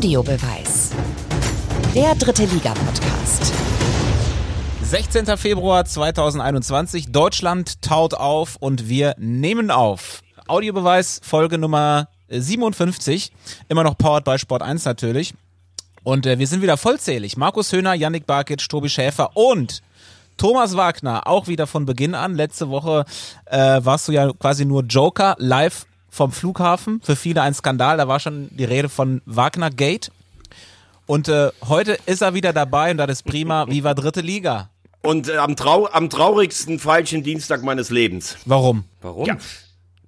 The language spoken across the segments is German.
Audiobeweis. Der dritte Liga-Podcast. 16. Februar 2021. Deutschland taut auf und wir nehmen auf. Audiobeweis Folge Nummer 57. Immer noch powered by Sport 1 natürlich. Und äh, wir sind wieder vollzählig. Markus Höhner, Yannick Barkic, Tobi Schäfer und Thomas Wagner auch wieder von Beginn an. Letzte Woche äh, warst du ja quasi nur Joker live vom Flughafen. Für viele ein Skandal. Da war schon die Rede von Wagner Gate. Und äh, heute ist er wieder dabei und das ist prima. Viva dritte Liga. Und äh, am, trau am traurigsten falschen Dienstag meines Lebens. Warum? Warum? Ja,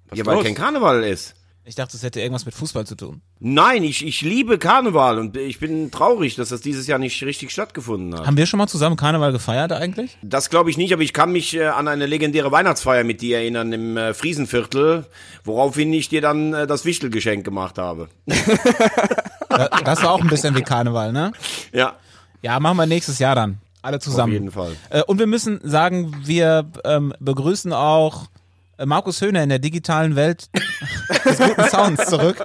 Was ja weil los? kein Karneval ist. Ich dachte, es hätte irgendwas mit Fußball zu tun. Nein, ich, ich liebe Karneval und ich bin traurig, dass das dieses Jahr nicht richtig stattgefunden hat. Haben wir schon mal zusammen Karneval gefeiert eigentlich? Das glaube ich nicht, aber ich kann mich äh, an eine legendäre Weihnachtsfeier mit dir erinnern im äh, Friesenviertel, woraufhin ich dir dann äh, das Wichtelgeschenk gemacht habe. Da- Das war auch ein bisschen wie Karneval, ne? Ja, Ja, machen wir nächstes Jahr dann. Alle zusammen. auf jeden Fall. Äh, und wir müssen sagen, wir ähm, begrüßen auch Markus Höhner in der digitalen Welt des guten Sounds zurück.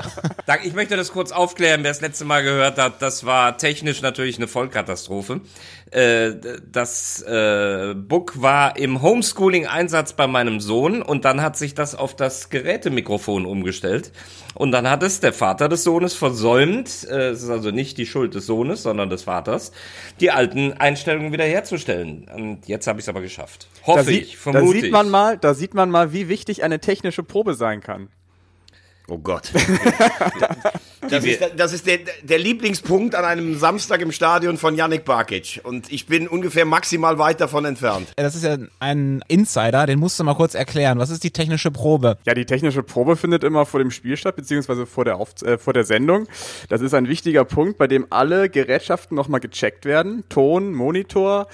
Ich möchte das kurz aufklären, wer das letzte Mal gehört hat. Das war technisch natürlich eine Vollkatastrophe. Äh, Das äh, Book war im Homeschooling-Einsatz bei meinem Sohn und dann hat sich das auf das Gerätemikrofon umgestellt. Und dann hat es der Vater des Sohnes versäumt, äh, es ist also nicht die Schuld des Sohnes, sondern des Vaters, die alten Einstellungen wiederherzustellen. Und jetzt habe ich es aber geschafft. Hoffe da ich, da vermute sieht ich. man mal, da sieht man mal, wie wichtig eine technische Probe sein kann. Oh Gott. Das ist, das ist der, der Lieblingspunkt an einem Samstag im Stadion von Yannick Barkic. Und ich bin ungefähr maximal weit davon entfernt. Das ist ja ein Insider, den musst du mal kurz erklären. Was ist die technische Probe? Ja, die technische Probe findet immer vor dem Spiel statt, beziehungsweise vor der, Auf äh, vor der Sendung. Das ist ein wichtiger Punkt, bei dem alle Gerätschaften nochmal gecheckt werden. Ton, Monitor,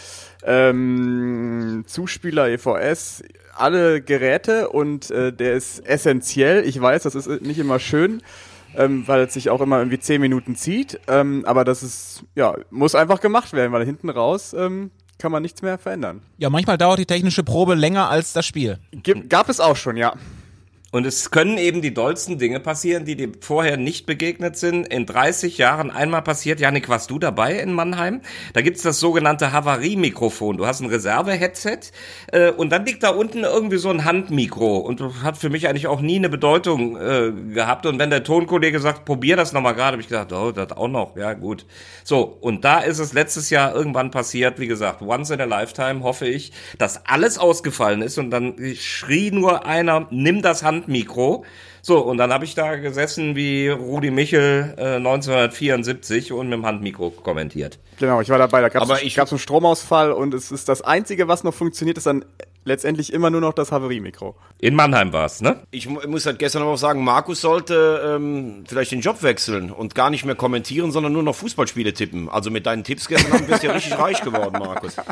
ähm, Zuspieler, EVS, alle Geräte und äh, der ist essentiell. Ich weiß, das ist nicht immer schön, ähm, weil es sich auch immer irgendwie zehn Minuten zieht. Ähm, aber das ist, ja, muss einfach gemacht werden, weil hinten raus ähm, kann man nichts mehr verändern. Ja, manchmal dauert die technische Probe länger als das Spiel. Gib, gab es auch schon, ja. Und es können eben die dollsten Dinge passieren, die dir vorher nicht begegnet sind. In 30 Jahren einmal passiert, Janik, warst du dabei in Mannheim? Da gibt's das sogenannte Havarie-Mikrofon. Du hast ein Reserve-Headset äh, und dann liegt da unten irgendwie so ein Handmikro. Und das hat für mich eigentlich auch nie eine Bedeutung äh, gehabt. Und wenn der Tonkollege sagt, probier das nochmal gerade, habe ich gedacht, oh, das auch noch, ja gut. So, und da ist es letztes Jahr irgendwann passiert, wie gesagt, once in a lifetime, hoffe ich, dass alles ausgefallen ist und dann schrie nur einer, nimm das Handmikro. So, und dann habe ich da gesessen wie Rudi Michel äh, 1974 und mit dem Handmikro kommentiert. Genau, ich war dabei. Da gab Aber es ich- einen Stromausfall und es ist das Einzige, was noch funktioniert, ist dann letztendlich immer nur noch das Havariemikro. In Mannheim war's, ne? Ich mu- muss halt gestern aber auch sagen, Markus sollte ähm, vielleicht den Job wechseln und gar nicht mehr kommentieren, sondern nur noch Fußballspiele tippen. Also mit deinen Tipps gestern Abend bist du ja richtig reich geworden, Markus.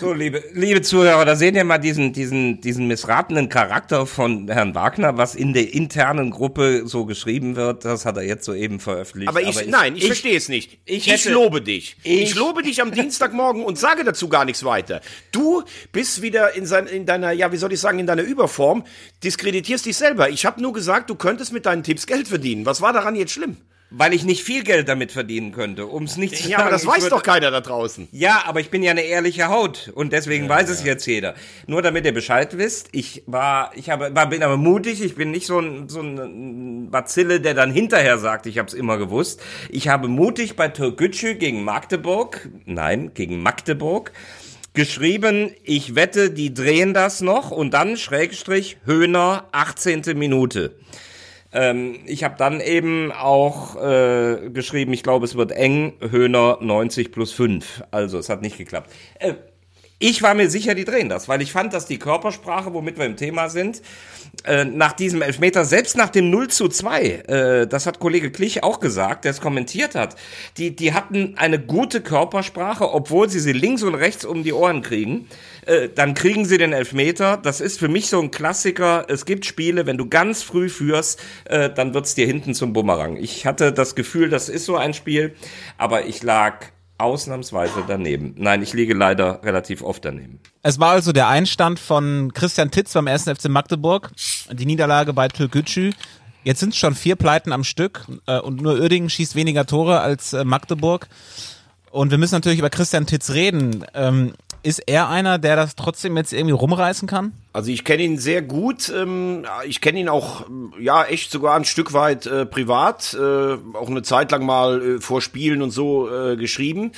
So, liebe, liebe Zuhörer, da seht ihr mal diesen, diesen, diesen missratenen Charakter von Herrn Wagner, was in der internen Gruppe so geschrieben wird. Das hat er jetzt soeben veröffentlicht. Aber ich, nein, ich, verstehe es nicht. ich Ich, hätte- lobe dich. Ich, ich- lobe dich am Dienstagmorgen und sage dazu gar nichts weiter. Du bist wieder in, sein, in deiner, ja, wie soll ich sagen, in deiner Überform, diskreditierst dich selber. Ich habe nur gesagt, du könntest mit deinen Tipps Geld verdienen. Was war daran jetzt schlimm? Weil ich nicht viel Geld damit verdienen könnte, um es nicht zu Ja, aber das weiß würde- doch keiner da draußen. Ja, aber ich bin ja eine ehrliche Haut und deswegen weiß es jetzt jeder. Nur damit ihr Bescheid wisst, ich war, ich habe, war, bin aber mutig, ich bin nicht so ein, so ein Bazille, der dann hinterher sagt, ich habe es immer gewusst. Ich habe mutig bei Türkgücü gegen Magdeburg, nein, gegen Magdeburg, geschrieben, ich wette, die drehen das noch und dann Schrägstrich Höhner 18. Minute. Ähm, ich habe dann eben auch äh, geschrieben, ich glaube, es wird eng, Höhner 90 plus 5. Also es hat nicht geklappt. Äh, ich war mir sicher, die drehen das, weil ich fand, dass die Körpersprache, womit wir im Thema sind, äh, nach diesem Elfmeter, selbst nach dem 0 zu 2, äh, das hat Kollege Klich auch gesagt, der es kommentiert hat, die, die hatten eine gute Körpersprache, obwohl sie sie links und rechts um die Ohren kriegen. Äh, dann kriegen sie den Elfmeter. Das ist für mich so ein Klassiker. Es gibt Spiele, wenn du ganz früh führst, dann wird's dir hinten zum Bumerang. Ich hatte das Gefühl, das ist so ein Spiel, aber ich lag ausnahmsweise daneben. Nein, ich liege leider relativ oft daneben. Es war also der Einstand von Christian Titz beim 1. FC Magdeburg, die Niederlage bei Türkgücü. Jetzt sind es schon vier Pleiten am Stück äh, und nur Uerdingen schießt weniger Tore als äh, Magdeburg. Und wir müssen natürlich über Christian Titz reden. Ähm, ist er einer, der das trotzdem jetzt irgendwie rumreißen kann? Also ich kenne ihn sehr gut. Ähm, ich kenne ihn auch, ja, echt sogar ein Stück weit äh, privat, äh, auch eine Zeit lang mal äh, vor Spielen und so äh, geschrieben.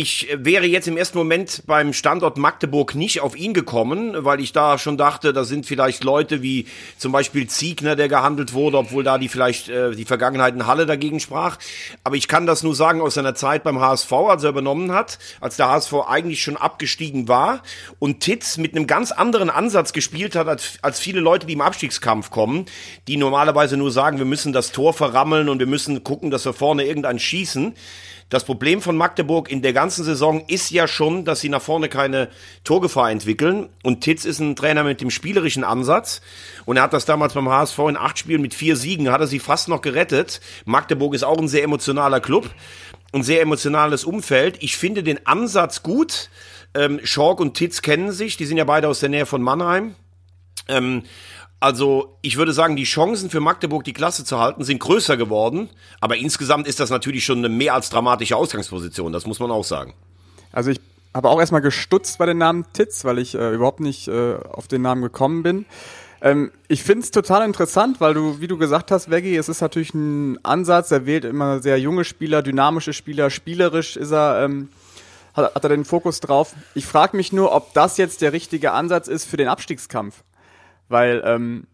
Ich wäre jetzt im ersten Moment beim Standort Magdeburg nicht auf ihn gekommen, weil ich da schon dachte, da sind vielleicht Leute wie zum Beispiel Ziegner, der gehandelt wurde, obwohl da die vielleicht äh, die Vergangenheit in Halle dagegen sprach. Aber ich kann das nur sagen aus seiner Zeit beim HSV, als er übernommen hat, als der HSV eigentlich schon abgestiegen war und Titz mit einem ganz anderen Ansatz gespielt hat, als, als viele Leute, die im Abstiegskampf kommen, die normalerweise nur sagen, wir müssen das Tor verrammeln und wir müssen gucken, dass wir vorne irgendeinen schießen. Das Problem von Magdeburg in der ganzen Saison ist ja schon, dass sie nach vorne keine Torgefahr entwickeln. Und Titz ist ein Trainer mit dem spielerischen Ansatz. Und er hat das damals beim HSV in acht Spielen mit vier Siegen, hat er sie fast noch gerettet. Magdeburg ist auch ein sehr emotionaler Club. Ein sehr emotionales Umfeld. Ich finde den Ansatz gut. Ähm, Schork und Titz kennen sich. Die sind ja beide aus der Nähe von Mannheim. Ähm, also ich würde sagen, die Chancen für Magdeburg, die Klasse zu halten, sind größer geworden. Aber insgesamt ist das natürlich schon eine mehr als dramatische Ausgangsposition. Das muss man auch sagen. Also ich habe auch erstmal gestutzt bei den Namen Titz, weil ich äh, überhaupt nicht äh, auf den Namen gekommen bin. Ähm, ich finde es total interessant, weil du, wie du gesagt hast, Veggie, es ist natürlich ein Ansatz, er wählt immer sehr junge Spieler, dynamische Spieler, spielerisch ist er, ähm, hat er den Fokus drauf. Ich frage mich nur, ob das jetzt der richtige Ansatz ist für den Abstiegskampf. Weil, ähm,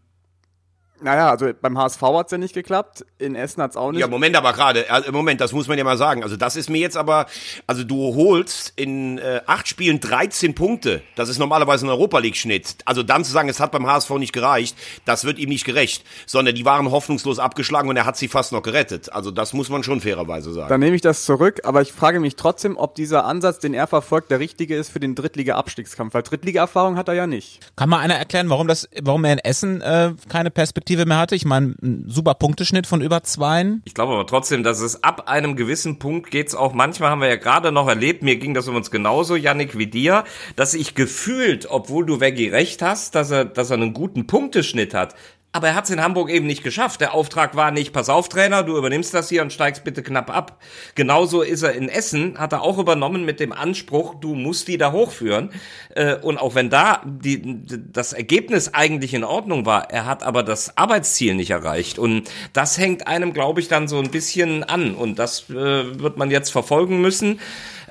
naja, also beim HSV hat's ja nicht geklappt, in Essen hat's auch nicht. Ja, Moment aber gerade, also Moment, das muss man ja mal sagen. Also das ist mir jetzt aber, also du holst in äh, acht Spielen 13 Punkte. Das ist normalerweise ein Europa League-Schnitt. Also dann zu sagen, es hat beim HSV nicht gereicht, das wird ihm nicht gerecht. Sondern die waren hoffnungslos abgeschlagen und er hat sie fast noch gerettet. Also das muss man schon fairerweise sagen. Dann nehme ich das zurück, aber ich frage mich trotzdem, ob dieser Ansatz, den er verfolgt, der richtige ist für den Drittliga-Abstiegskampf. Weil Drittliga-Erfahrung hat er ja nicht. Kann mal einer erklären, warum das, warum er in Essen äh, keine Perspektive mehr hatte? Ich meine, ein super Punkteschnitt von über zweien. Ich glaube aber trotzdem, dass es ab einem gewissen Punkt geht's auch, manchmal haben wir ja gerade noch erlebt, mir ging das uns genauso, Yannick, wie dir, dass ich gefühlt, obwohl du Veggie recht hast, dass er, dass er einen guten Punkteschnitt hat, aber er hat es in Hamburg eben nicht geschafft. Der Auftrag war nicht, pass auf, Trainer, du übernimmst das hier und steigst bitte knapp ab. Genauso ist er in Essen, hat er auch übernommen mit dem Anspruch, du musst die da hochführen. Äh, und auch wenn da die, das Ergebnis eigentlich in Ordnung war, er hat aber das Arbeitsziel nicht erreicht. Und das hängt einem, glaube ich, dann so ein bisschen an. Und das äh, wird man jetzt verfolgen müssen.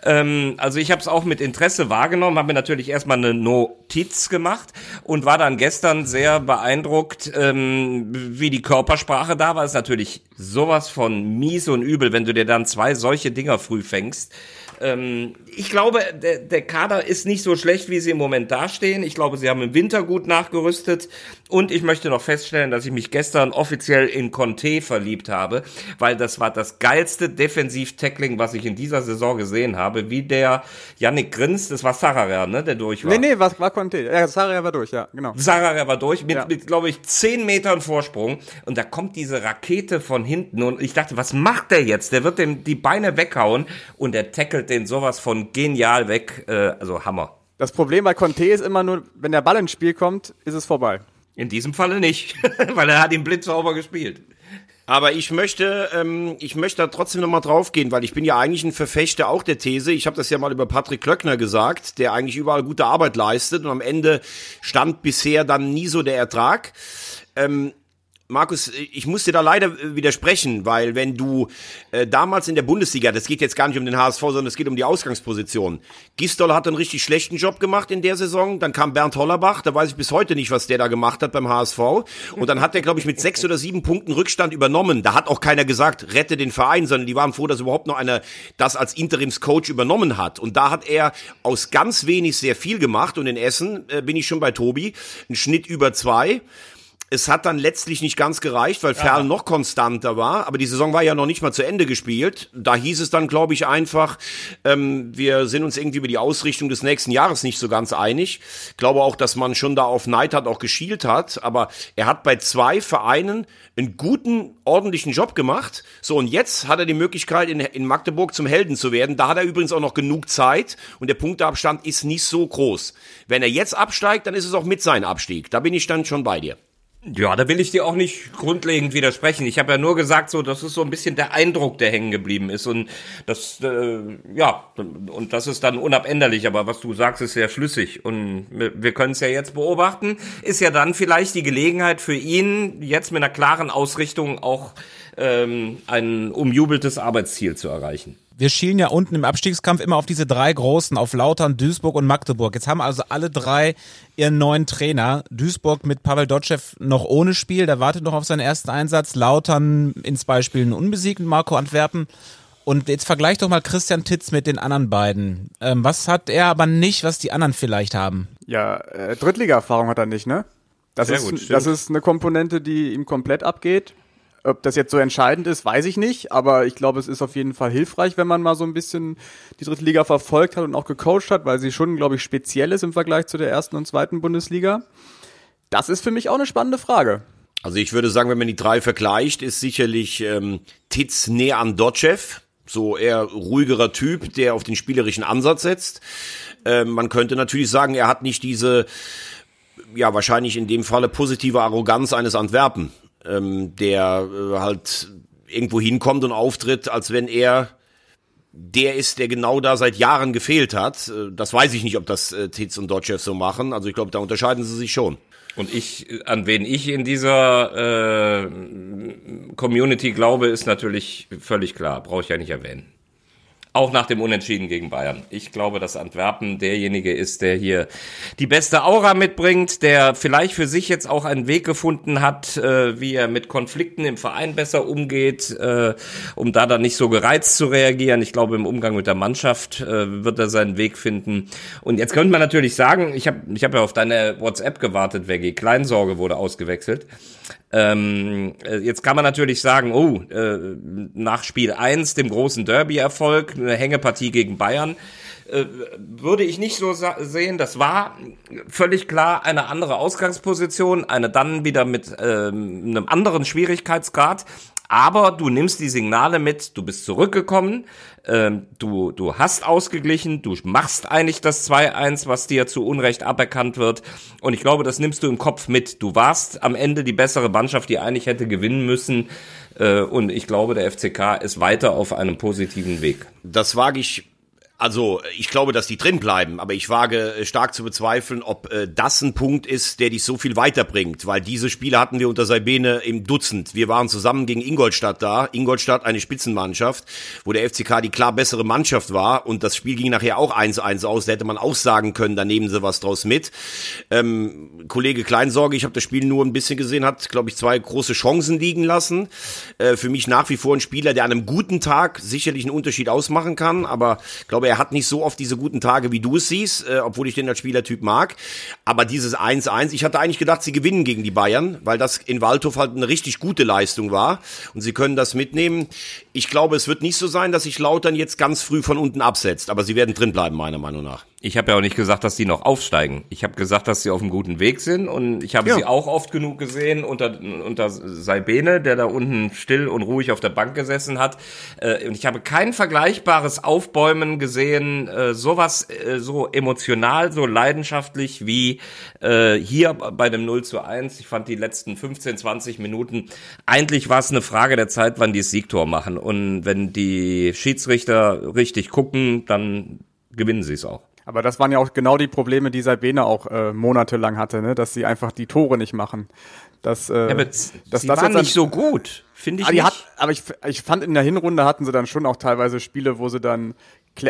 Ähm, also ich habe es auch mit Interesse wahrgenommen, habe mir natürlich erstmal eine Notiz gemacht und war dann gestern sehr beeindruckt, ähm, wie die Körpersprache da war. Ist natürlich sowas von mies und übel, wenn du dir dann zwei solche Dinger früh fängst. Ähm, ich glaube, der, der Kader ist nicht so schlecht, wie sie im Moment dastehen. Ich glaube, sie haben im Winter gut nachgerüstet. Und ich möchte noch feststellen, dass ich mich gestern offiziell in Conte verliebt habe, weil das war das geilste Defensiv-Tackling, was ich in dieser Saison gesehen habe. Wie der Yannick grinst, das war Sarara, ne, der durch war. Nee, nee, war, war Conte. Ja, Sarara war durch, ja, genau. Sarara war durch mit, Ja. mit glaube ich, zehn Metern Vorsprung. Und da kommt diese Rakete von hinten. Und ich dachte, was macht der jetzt? Der wird dem die Beine weghauen und der tackelt den sowas von genial weg. Äh, also Hammer. Das Problem bei Conte ist immer nur, wenn der Ball ins Spiel kommt, ist es vorbei. In diesem Falle nicht, weil er hat ihn blitzsauber gespielt. Aber ich möchte, ähm, ich möchte da trotzdem nochmal draufgehen, weil ich bin ja eigentlich ein Verfechter auch der These. Ich habe das ja mal über Patrick Klöckner gesagt, der eigentlich überall gute Arbeit leistet und am Ende stand bisher dann nie so der Ertrag. Ähm, Markus, ich muss dir da leider widersprechen, weil wenn du äh, damals in der Bundesliga, das geht jetzt gar nicht um den HSV, sondern es geht um die Ausgangsposition. Gistol hat einen richtig schlechten Job gemacht in der Saison, dann kam Bernd Hollerbach, da weiß ich bis heute nicht, was der da gemacht hat beim HSV. Und dann hat er, glaube ich, mit sechs oder sieben Punkten Rückstand übernommen. Da hat auch keiner gesagt, rette den Verein, sondern die waren froh, dass überhaupt noch einer das als Interimscoach übernommen hat. Und da hat er aus ganz wenig sehr viel gemacht. Und in Essen äh, bin ich schon bei Tobi, ein Schnitt über zwei. Es hat dann letztlich nicht ganz gereicht, weil Ferl noch konstanter war, aber die Saison war ja noch nicht mal zu Ende gespielt. Da hieß es dann, glaube ich, einfach, ähm, wir sind uns irgendwie über die Ausrichtung des nächsten Jahres nicht so ganz einig. Ich glaube auch, dass man schon da auf Neidhardt auch geschielt hat, aber er hat bei zwei Vereinen einen guten, ordentlichen Job gemacht. So, und jetzt hat er die Möglichkeit, in, in Magdeburg zum Helden zu werden. Da hat er übrigens auch noch genug Zeit und der Punkteabstand ist nicht so groß. Wenn er jetzt absteigt, dann ist es auch mit seinem Abstieg. Da bin ich dann schon bei dir. Ja, da will ich dir auch nicht grundlegend widersprechen. Ich habe ja nur gesagt, so das ist so ein bisschen der Eindruck, der hängen geblieben ist und das äh, ja und das ist dann unabänderlich. Aber was du sagst, ist sehr schlüssig und wir, können es ja jetzt beobachten. Ist ja dann vielleicht die Gelegenheit für ihn jetzt mit einer klaren Ausrichtung auch ähm, ein umjubeltes Arbeitsziel zu erreichen wir schielen ja unten im Abstiegskampf immer auf diese drei großen, auf Lautern, Duisburg und Magdeburg. Jetzt haben also alle drei ihren neuen Trainer. Duisburg mit Pavel Dotschew noch ohne Spiel, der wartet noch auf seinen ersten Einsatz. Lautern in zwei Spielen unbesiegt mit Marco Antwerpen. Und jetzt vergleich doch mal Christian Titz mit den anderen beiden. Ähm, was hat er aber nicht, was die anderen vielleicht haben? Ja, äh, Drittliga-Erfahrung hat er nicht, ne? Das Sehr ist, gut, das ist eine Komponente, die ihm komplett abgeht. Ob das jetzt so entscheidend ist, weiß ich nicht, aber ich glaube, es ist auf jeden Fall hilfreich, wenn man mal so ein bisschen die dritte Liga verfolgt hat und auch gecoacht hat, weil sie schon, glaube ich, speziell ist im Vergleich zu der ersten und zweiten Bundesliga. Das ist für mich auch eine spannende Frage. Also ich würde sagen, wenn man die drei vergleicht, ist sicherlich ähm, Titz näher an Dotschew, so eher ruhigerer Typ, der auf den spielerischen Ansatz setzt. Ähm, man könnte natürlich sagen, er hat nicht diese ja wahrscheinlich in dem Falle positive Arroganz eines Antwerpen ähm, der äh, halt irgendwo hinkommt und auftritt, als wenn er der ist, der genau da seit Jahren gefehlt hat. Äh, das weiß ich nicht, ob das äh, Titz und Dodgev so machen. Also ich glaube, da unterscheiden sie sich schon. Und ich, an wen ich in dieser äh, Community glaube, ist natürlich völlig klar. Brauche ich ja nicht erwähnen. Auch nach dem Unentschieden gegen Bayern. Ich glaube, dass Antwerpen derjenige ist, der hier die beste Aura mitbringt, der vielleicht für sich jetzt auch einen Weg gefunden hat, äh, wie er mit Konflikten im Verein besser umgeht, äh, um da dann nicht so gereizt zu reagieren. Ich glaube, im Umgang mit der Mannschaft äh, wird er seinen Weg finden. Und jetzt könnte man natürlich sagen, ich habe ich hab ja auf deine WhatsApp gewartet, Veggie. Kleinsorge wurde ausgewechselt. Ähm, äh, jetzt kann man natürlich sagen, oh, äh, nach Spiel 1, dem großen Derby-Erfolg, eine Hängepartie gegen Bayern, äh, würde ich nicht so sehen. Das war völlig klar eine andere Ausgangsposition, eine dann wieder mit ähm, einem anderen Schwierigkeitsgrad. Aber du nimmst die Signale mit, du bist zurückgekommen, ähm, du, du hast ausgeglichen, du machst eigentlich das 2-1, was dir zu Unrecht aberkannt wird. Und ich glaube, das nimmst du im Kopf mit. Du warst am Ende die bessere Mannschaft, die eigentlich hätte gewinnen müssen. Äh, und ich glaube, der FCK ist weiter auf einem positiven Weg. Das wage ich also ich glaube, dass die drin bleiben, aber ich wage äh, stark zu bezweifeln, ob äh, das ein Punkt ist, der dich so viel weiterbringt, weil diese Spiele hatten wir unter Saibene im Dutzend. Wir waren zusammen gegen Ingolstadt da, Ingolstadt eine Spitzenmannschaft, wo der FCK die klar bessere Mannschaft war und das Spiel ging nachher auch 1-1 aus, da hätte man auch sagen können, da nehmen sie was draus mit. Ähm, Kollege Kleinsorge, ich habe das Spiel nur ein bisschen gesehen, hat, glaube ich, zwei große Chancen liegen lassen. Äh, für mich nach wie vor ein Spieler, der an einem guten Tag sicherlich einen Unterschied ausmachen kann, aber ich glaube, er hat nicht so oft diese guten Tage, wie du es siehst, äh, obwohl ich den als Spielertyp mag. Aber dieses 1-1, ich hatte eigentlich gedacht, sie gewinnen gegen die Bayern, weil das in Waldhof halt eine richtig gute Leistung war. Und sie können das mitnehmen. Ich glaube, es wird nicht so sein, dass sich Lautern jetzt ganz früh von unten absetzt. Aber sie werden drin bleiben, meiner Meinung nach. Ich habe ja auch nicht gesagt, dass die noch aufsteigen. Ich habe gesagt, dass sie auf einem guten Weg sind und ich habe ja. sie auch oft genug gesehen unter unter Saibene, der da unten still und ruhig auf der Bank gesessen hat. Äh, und ich habe kein vergleichbares Aufbäumen gesehen, äh, sowas äh, so emotional, so leidenschaftlich wie hier bei dem 0 zu 1. Ich fand die letzten 15, 20 Minuten, eigentlich war es eine Frage der Zeit, wann die das Siegtor machen. Und wenn die Schiedsrichter richtig gucken, dann gewinnen sie es auch. Aber das waren ja auch genau die Probleme, die Sabine auch äh, monatelang hatte, ne? dass sie einfach die Tore nicht machen. Das, äh, ja, aber das, waren nicht so gut, finde ich. Aber, nicht. Hat, aber ich, ich fand in der Hinrunde hatten sie dann schon auch teilweise Spiele, wo sie dann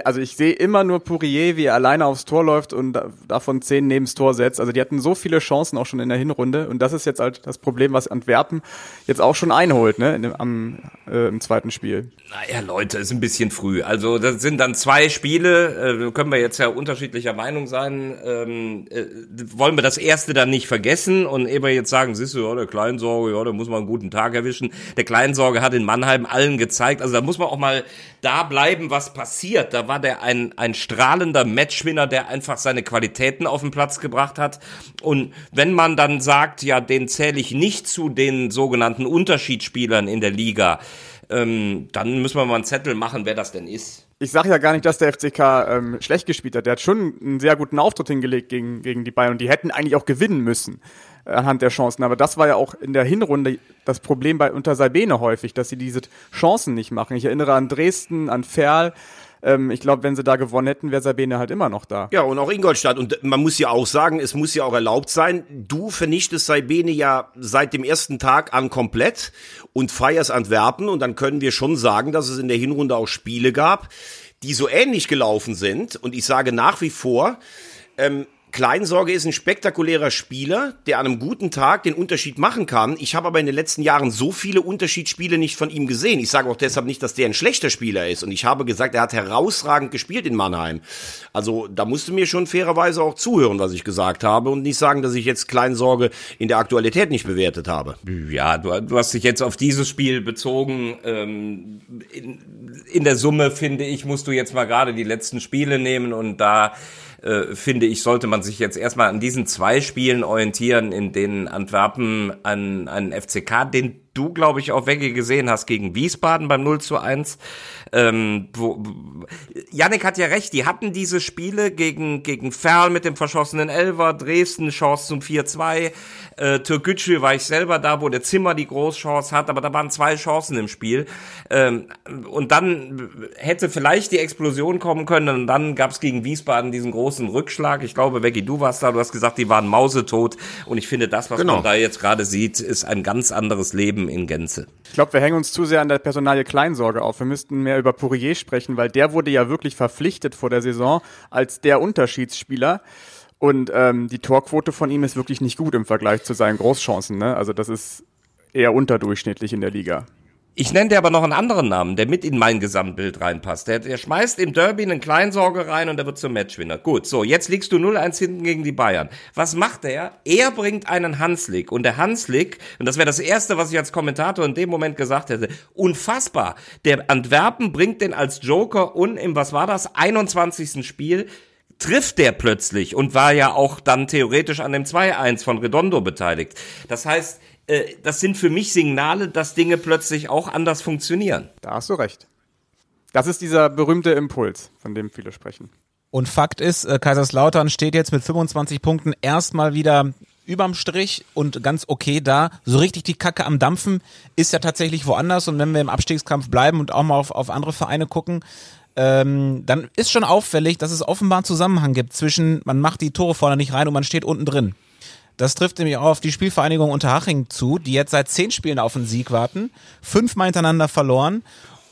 also ich sehe immer nur Pourier, wie er alleine aufs Tor läuft und davon zehn neben das Tor setzt. Also die hatten so viele Chancen auch schon in der Hinrunde und das ist jetzt halt das Problem, was Antwerpen jetzt auch schon einholt, ne, in, am, äh, im zweiten Spiel. Naja, Leute, ist ein bisschen früh. Also das sind dann zwei Spiele, äh, können wir jetzt ja unterschiedlicher Meinung sein. Ähm, äh, wollen wir das erste dann nicht vergessen und wir jetzt sagen, siehst du, ja, der Kleinsorge, ja, da muss man einen guten Tag erwischen. Der Kleinsorge hat in Mannheim allen gezeigt, also da muss man auch mal da bleiben, was passiert da war der ein, ein strahlender Matchwinner, der einfach seine Qualitäten auf den Platz gebracht hat. Und wenn man dann sagt, ja, den zähle ich nicht zu den sogenannten Unterschiedsspielern in der Liga, ähm, dann müssen wir mal einen Zettel machen, wer das denn ist. Ich sage ja gar nicht, dass der FCK ähm, schlecht gespielt hat. Der hat schon einen sehr guten Auftritt hingelegt gegen, gegen die Bayern und die hätten eigentlich auch gewinnen müssen. anhand der Chancen. Aber das war ja auch in der Hinrunde das Problem bei unter Sabine häufig, dass sie diese Chancen nicht machen. Ich erinnere an Dresden, an Ferl. Ähm, ich glaube, wenn sie da gewonnen hätten, wäre Sabine halt immer noch da. Ja, und auch Ingolstadt. Und man muss ja auch sagen, es muss ja auch erlaubt sein, du vernichtest Sabine ja seit dem ersten Tag an komplett und feierst Antwerpen. Und dann können wir schon sagen, dass es in der Hinrunde auch Spiele gab, die so ähnlich gelaufen sind. Und ich sage nach wie vor, ähm, Kleinsorge ist ein spektakulärer Spieler, der an einem guten Tag den Unterschied machen kann. Ich habe aber in den letzten Jahren so viele Unterschiedsspiele nicht von ihm gesehen. Ich sage auch deshalb nicht, dass der ein schlechter Spieler ist. Und ich habe gesagt, er hat herausragend gespielt in Mannheim. Also da musst du mir schon fairerweise auch zuhören, was ich gesagt habe und nicht sagen, dass ich jetzt Kleinsorge in der Aktualität nicht bewertet habe. Ja, du, du hast dich jetzt auf dieses Spiel bezogen. Ähm, in, in der Summe, finde ich, musst du jetzt mal gerade die letzten Spiele nehmen und da äh, finde ich, sollte man sich jetzt erstmal an diesen zwei Spielen orientieren, in denen Antwerpen an einen FCK, den du, glaube ich, auch Wegge gesehen hast gegen Wiesbaden beim 0 zu 1. Ähm, wo, Yannick hat ja recht, die hatten diese Spiele gegen, gegen Ferl mit dem verschossenen Elver, Dresden Chance zum 4-2, äh, Türkgücü war ich selber da, wo der Zimmer die Großchance hat, aber da waren zwei Chancen im Spiel. Ähm, und dann hätte vielleicht die Explosion kommen können und dann gab es gegen Wiesbaden diesen großen Rückschlag. Ich glaube, Becky, du warst da, du hast gesagt, die waren mausetot und ich finde, das, was genau. man da jetzt gerade sieht, ist ein ganz anderes Leben in Gänze. Ich glaube, wir hängen uns zu sehr an der Personalie Kleinsorge auf. Wir müssten mehr über Pourier sprechen, weil der wurde ja wirklich verpflichtet vor der Saison als der Unterschiedsspieler. Und ähm, die Torquote von ihm ist wirklich nicht gut im Vergleich zu seinen Großchancen. Ne? Also das ist eher unterdurchschnittlich in der Liga. Ich nenne dir aber noch einen anderen Namen, der mit in mein Gesamtbild reinpasst. Der, der schmeißt im Derby einen Kleinsorge rein und der wird zum Matchwinner. Gut, so, jetzt liegst du 0-1 hinten gegen die Bayern. Was macht er? Er bringt einen Hanslik. Und der Hanslik, und das wäre das Erste, was ich als Kommentator in dem Moment gesagt hätte, unfassbar. Der Antwerpen bringt den als Joker und im, was war das, 21. Spiel trifft der plötzlich und war ja auch dann theoretisch an dem 2-1 von Redondo beteiligt. Das heißt, äh, das sind für mich Signale, dass Dinge plötzlich auch anders funktionieren. Da hast du recht. Das ist dieser berühmte Impuls, von dem viele sprechen. Und Fakt ist, äh, Kaiserslautern steht jetzt mit 25 Punkten erstmal wieder überm Strich und ganz okay da. So richtig die Kacke am Dampfen ist ja tatsächlich woanders. Und wenn wir im Abstiegskampf bleiben und auch mal auf, auf andere Vereine gucken, ähm, dann ist schon auffällig, dass es offenbar einen Zusammenhang gibt zwischen, man macht die Tore vorne nicht rein und man steht unten drin. Das trifft nämlich auch auf die Spielvereinigung Unterhaching zu, die jetzt seit zehn Spielen auf einen Sieg warten, fünfmal hintereinander verloren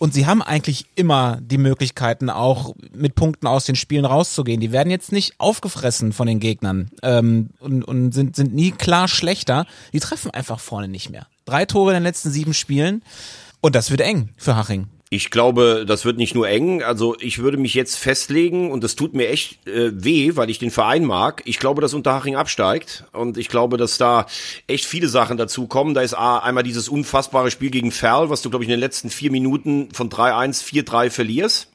und sie haben eigentlich immer die Möglichkeiten, auch mit Punkten aus den Spielen rauszugehen. Die werden jetzt nicht aufgefressen von den Gegnern ähm, und, und sind, sind nie klar schlechter. Die treffen einfach vorne nicht mehr. Drei Tore in den letzten sieben Spielen und das wird eng für Haching. Ich glaube, das wird nicht nur eng. Also ich würde mich jetzt festlegen und das tut mir echt äh, weh, weil ich den Verein mag. Ich glaube, dass Unterhaching absteigt und ich glaube, dass da echt viele Sachen dazu kommen. Da ist A, einmal dieses unfassbare Spiel gegen Ferl, was du, glaube ich, in den letzten vier Minuten von 3-1, 4-3 verlierst.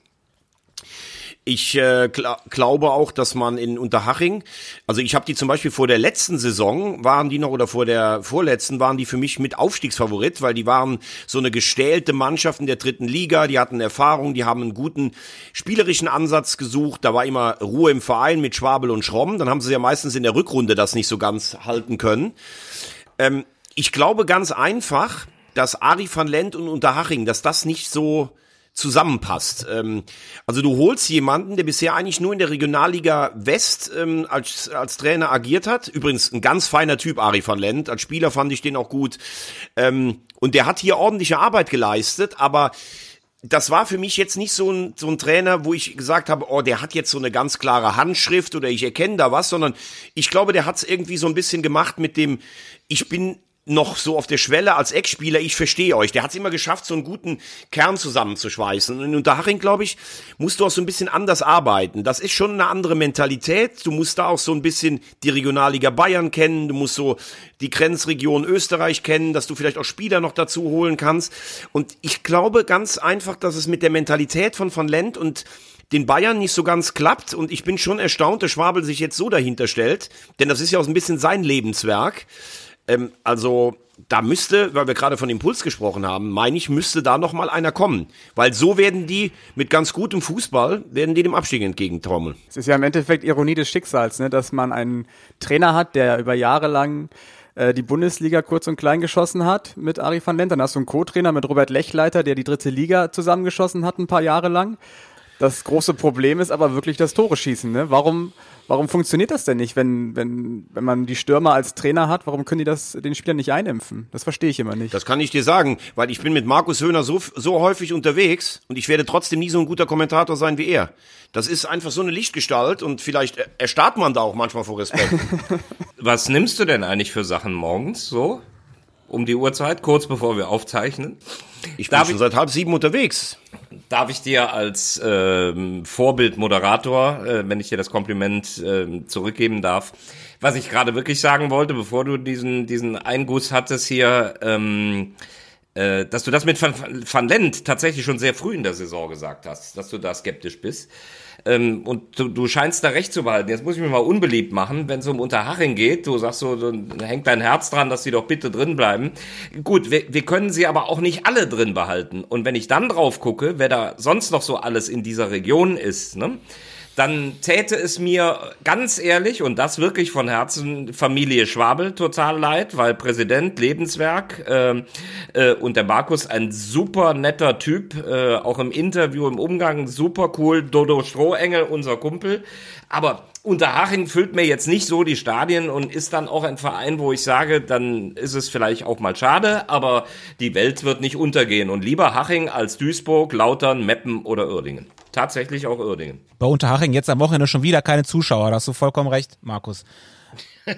Ich äh, gl glaube auch, dass man in Unterhaching, also ich habe die zum Beispiel vor der letzten Saison, waren die noch, oder vor der vorletzten, waren die für mich mit Aufstiegsfavorit, weil die waren so eine gestählte Mannschaft in der dritten Liga, die hatten Erfahrung, die haben einen guten spielerischen Ansatz gesucht, da war immer Ruhe im Verein mit Schwabel und Schromm, dann haben sie ja meistens in der Rückrunde das nicht so ganz halten können. Ähm, ich glaube ganz einfach, dass Ari van Lent und Unterhaching, dass das nicht so zusammenpasst. Ähm, also du holst jemanden, der bisher eigentlich nur in der Regionalliga West ähm, als, als Trainer agiert hat. Übrigens ein ganz feiner Typ, Ari van Lent. Als Spieler fand ich den auch gut. Ähm, und der hat hier ordentliche Arbeit geleistet, aber das war für mich jetzt nicht so ein, so ein Trainer, wo ich gesagt habe, oh, der hat jetzt so eine ganz klare Handschrift oder ich erkenne da was, sondern ich glaube, der hat es irgendwie so ein bisschen gemacht mit dem, ich bin noch so auf der Schwelle als Eckspieler, ich verstehe euch. Der hat es immer geschafft, so einen guten Kern zusammenzuschweißen. Und in Unterhaching, glaube ich, musst du auch so ein bisschen anders arbeiten. Das ist schon eine andere Mentalität. Du musst da auch so ein bisschen die Regionalliga Bayern kennen. Du musst so die Grenzregion Österreich kennen, dass du vielleicht auch Spieler noch dazu holen kannst. Und ich glaube ganz einfach, dass es mit der Mentalität von Van Lent und den Bayern nicht so ganz klappt und ich bin schon erstaunt, dass Schwabel sich jetzt so dahinter stellt, denn das ist ja auch ein bisschen sein Lebenswerk. Ähm, also da müsste, weil wir gerade von Impuls gesprochen haben, meine ich, müsste da noch mal einer kommen, weil so werden die mit ganz gutem Fußball werden die dem Abstieg entgegentrommeln. Es ist ja im Endeffekt Ironie des Schicksals, ne, dass man einen Trainer hat, der über Jahre lang äh, die Bundesliga kurz und klein geschossen hat mit Ari van Lent. Dann hast du einen Co-Trainer mit Robert Lechleiter, der die dritte Liga zusammengeschossen hat ein paar Jahre lang. Das große Problem ist aber wirklich das Tore schießen. Ne? Warum, warum funktioniert das denn nicht, wenn, wenn, wenn man die Stürmer als Trainer hat? Warum können die das den Spielern nicht einimpfen? Das verstehe ich immer nicht. Das kann ich dir sagen, weil ich bin mit Markus Höhner so, so häufig unterwegs und ich werde trotzdem nie so ein guter Kommentator sein wie er. Das ist einfach so eine Lichtgestalt und vielleicht erstarrt man da auch manchmal vor Respekt. Was nimmst du denn eigentlich für Sachen morgens so? Um die Uhrzeit, kurz bevor wir aufzeichnen. Ich bin Darf schon ich- seit halb sieben unterwegs. Darf ich dir als ähm, Vorbildmoderator, äh, wenn ich dir das Kompliment äh, zurückgeben darf, was ich gerade wirklich sagen wollte, bevor du diesen diesen Einguss hattest hier, ähm, äh, dass du das mit Van, Van Lent tatsächlich schon sehr früh in der Saison gesagt hast, dass du da skeptisch bist. Ähm, und du, du scheinst da recht zu behalten. Jetzt muss ich mich mal unbeliebt machen, wenn es um Unterhaching geht. Du sagst so, dann hängt dein Herz dran, dass sie doch bitte drin bleiben. Gut, wir, wir können sie aber auch nicht alle drin behalten. Und wenn ich dann drauf gucke, wer da sonst noch so alles in dieser Region ist, ne? Dann täte es mir ganz ehrlich und das wirklich von Herzen Familie Schwabel total leid, weil Präsident, Lebenswerk ähm, äh, und der Markus ein super netter Typ, äh, auch im Interview, im Umgang super cool, Dodo Strohengel, unser Kumpel, aber Unterhaching füllt mir jetzt nicht so die Stadien und ist dann auch ein Verein, wo ich sage, dann ist es vielleicht auch mal schade, aber die Welt wird nicht untergehen und lieber Haching als Duisburg, Lautern, Meppen oder Uerdingen. Tatsächlich auch Uerdingen. Bei Unterhaching jetzt am Wochenende schon wieder keine Zuschauer. Da hast du vollkommen recht, Markus.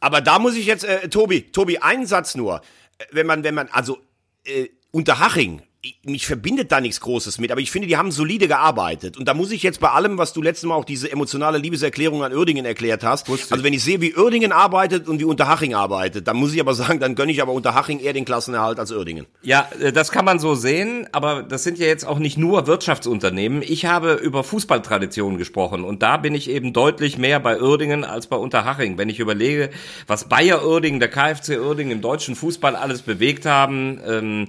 Aber da muss ich jetzt, äh, Tobi, Tobi, einen Satz nur. Äh, Wenn man, wenn man, also äh, Unterhaching, mich verbindet da nichts Großes mit, aber ich finde, die haben solide gearbeitet. Und da muss ich jetzt bei allem, was du letztes Mal auch diese emotionale Liebeserklärung an Uerdingen erklärt hast, also wenn ich sehe, wie Uerdingen arbeitet und wie Unterhaching arbeitet, dann muss ich aber sagen, dann gönne ich aber Unterhaching eher den Klassenerhalt als Uerdingen. Ja, äh, das kann man so sehen, aber das sind ja jetzt auch nicht nur Wirtschaftsunternehmen. Ich habe über Fußballtraditionen gesprochen und da bin ich eben deutlich mehr bei Uerdingen als bei Unterhaching. Wenn ich überlege, was Bayer Uerdingen, der KfC Uerdingen im deutschen Fußball alles bewegt haben, ähm,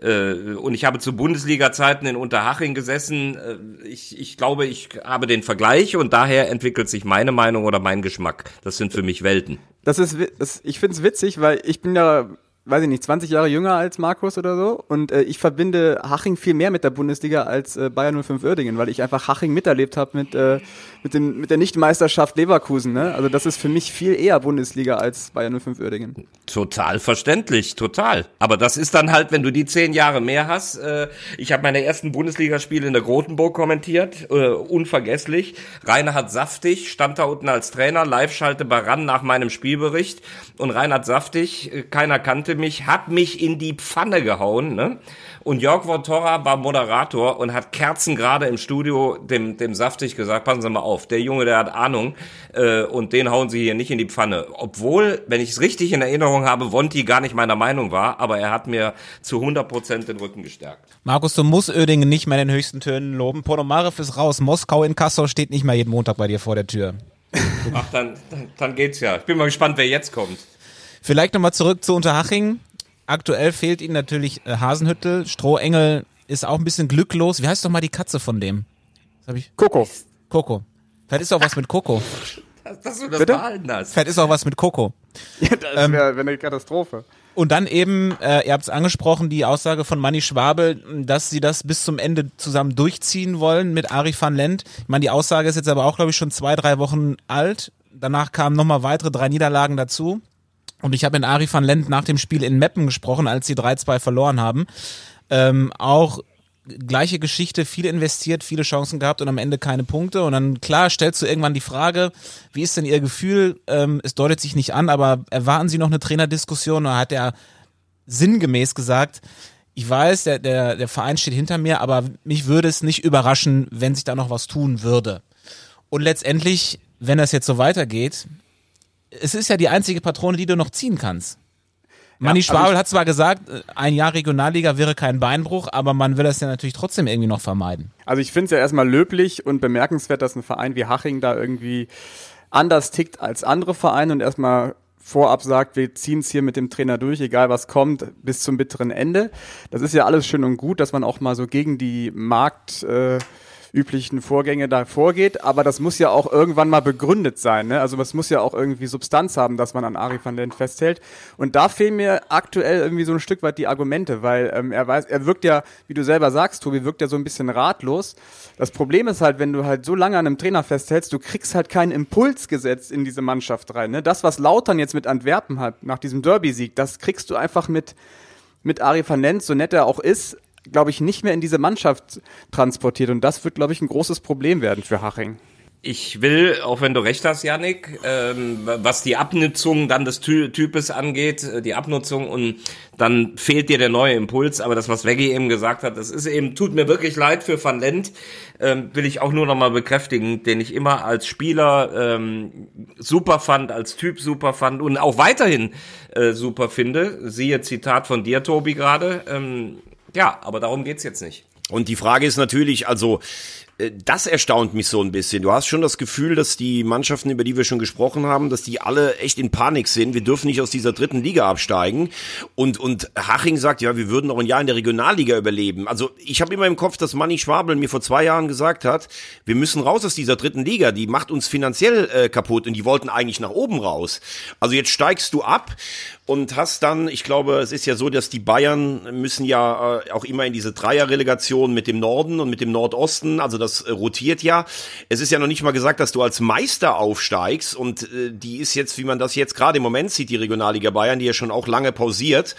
äh, und ich habe zu Bundesliga-Zeiten in Unterhaching gesessen, äh, ich, ich glaube, ich habe den Vergleich und daher entwickelt sich meine Meinung oder mein Geschmack. Das sind für mich Welten. Das ist, das, ich find's witzig, weil ich bin ja, weiß ich nicht, 20 Jahre jünger als Markus oder so und äh, ich verbinde Haching viel mehr mit der Bundesliga als äh, Bayern 05 Uerdingen, weil ich einfach Haching miterlebt habe mit, äh, mit, mit der Nichtmeisterschaft Leverkusen. Ne? Also das ist für mich viel eher Bundesliga als Bayern 05 Uerdingen. Total verständlich, total. Aber das ist dann halt, wenn du die zehn Jahre mehr hast. Äh, ich habe meine ersten Bundesligaspiele in der Grotenburg kommentiert, äh, unvergesslich. Reinhard Saftig stand da unten als Trainer, Live-Schalte bei RAN nach meinem Spielbericht. Und Reinhard Saftig, äh, keiner kannte mich, hat mich in die Pfanne gehauen. Ne? Und Jörg Vortorra war Moderator und hat Kerzen gerade im Studio dem, dem Saftig gesagt, passen Sie mal auf, der Junge, der hat Ahnung äh, und den hauen Sie hier nicht in die Pfanne. Obwohl, wenn ich es richtig in Erinnerung habe, Wonti gar nicht meiner Meinung war, aber er hat mir zu 100 Prozent den Rücken gestärkt. Markus, du musst Oerdingen nicht mehr in den höchsten Tönen loben. Ponomarev ist raus. Moskau in Kassel steht nicht mehr jeden Montag bei dir vor der Tür. Ach, dann, dann, dann geht's ja. Ich bin mal gespannt, wer jetzt kommt. Vielleicht nochmal zurück zu Unterhaching. Aktuell fehlt ihnen natürlich äh, Hasenhüttel. Strohengel ist auch ein bisschen glücklos. Wie heißt doch mal die Katze von dem? Das hab ich. Coco. Coco. Vielleicht ist auch was mit Coco. Dass, dass du das Bitte? behalten hast. Vielleicht ist auch was mit Coco. Ja, das wäre wär eine Katastrophe. Und dann eben, äh, ihr habt es angesprochen, die Aussage von Manny Schwabel, dass sie das bis zum Ende zusammen durchziehen wollen mit Ari van Lent. Ich meine, die Aussage ist jetzt aber auch, glaube ich, schon zwei, drei Wochen alt. Danach kamen nochmal weitere drei Niederlagen dazu. Und ich habe mit Ari van Lent nach dem Spiel in Meppen gesprochen, als sie 3-2 verloren haben. Ähm, auch gleiche Geschichte, viel investiert, viele Chancen gehabt und am Ende keine Punkte. Und dann, klar, stellst du irgendwann die Frage, wie ist denn Ihr Gefühl? Ähm, es deutet sich nicht an, aber erwarten Sie noch eine Trainerdiskussion? Oder hat er sinngemäß gesagt, ich weiß, der, der, der Verein steht hinter mir, aber mich würde es nicht überraschen, wenn sich da noch was tun würde. Und letztendlich, wenn das jetzt so weitergeht, es ist ja die einzige Patrone, die du noch ziehen kannst. Manni also Schwabel hat zwar gesagt, ein Jahr Regionalliga wäre kein Beinbruch, aber man will das ja natürlich trotzdem irgendwie noch vermeiden. Also ich finde es ja erstmal löblich und bemerkenswert, dass ein Verein wie Haching da irgendwie anders tickt als andere Vereine und erstmal vorab sagt, wir ziehen es hier mit dem Trainer durch, egal was kommt, bis zum bitteren Ende. Das ist ja alles schön und gut, dass man auch mal so gegen die Markt, äh, üblichen Vorgänge da vorgeht, aber das muss ja auch irgendwann mal begründet sein. Ne? Also es muss ja auch irgendwie Substanz haben, dass man an Ari van Lent festhält. Und da fehlen mir aktuell irgendwie so ein Stück weit die Argumente, weil ähm, er weiß, er wirkt ja, wie du selber sagst, Tobi, wirkt ja so ein bisschen ratlos. Das Problem ist halt, wenn du halt so lange an einem Trainer festhältst, du kriegst halt keinen Impuls gesetzt in diese Mannschaft rein. Ne? Das, was Lautern jetzt mit Antwerpen hat, nach diesem Derby-Sieg, das kriegst du einfach mit, mit Ari van Lent, so nett er auch ist, glaube ich, nicht mehr in diese Mannschaft transportiert. Und das wird, glaube ich, ein großes Problem werden für Haching. Ich will, auch wenn du recht hast, Janik, ähm, was die Abnutzung dann des Ty Types angeht, äh, die Abnutzung und dann fehlt dir der neue Impuls. Aber das, was Veggie eben gesagt hat, das ist eben, tut mir wirklich leid für Van Lent, ähm, will ich auch nur nochmal bekräftigen, den ich immer als Spieler ähm, super fand, als Typ super fand und auch weiterhin äh, super finde. Siehe Zitat von dir, Tobi, gerade. Ähm, ja, aber darum geht's jetzt nicht. Und die Frage ist natürlich, also das erstaunt mich so ein bisschen. Du hast schon das Gefühl, dass die Mannschaften, über die wir schon gesprochen haben, dass die alle echt in Panik sind. Wir dürfen nicht aus dieser dritten Liga absteigen. Und, und Haching sagt, ja, wir würden noch ein Jahr in der Regionalliga überleben. Also ich habe immer im Kopf, dass Manni Schwabel mir vor zwei Jahren gesagt hat, wir müssen raus aus dieser dritten Liga. Die macht uns finanziell äh, kaputt und die wollten eigentlich nach oben raus. Also jetzt steigst du ab und hast dann, ich glaube, es ist ja so, dass die Bayern müssen ja äh, auch immer in diese Dreierrelegation mit dem Norden und mit dem Nordosten, also das äh, rotiert ja. Es ist ja noch nicht mal gesagt, dass du als Meister aufsteigst und äh, die ist jetzt, wie man das jetzt gerade im Moment sieht, die Regionalliga Bayern, die ja schon auch lange pausiert.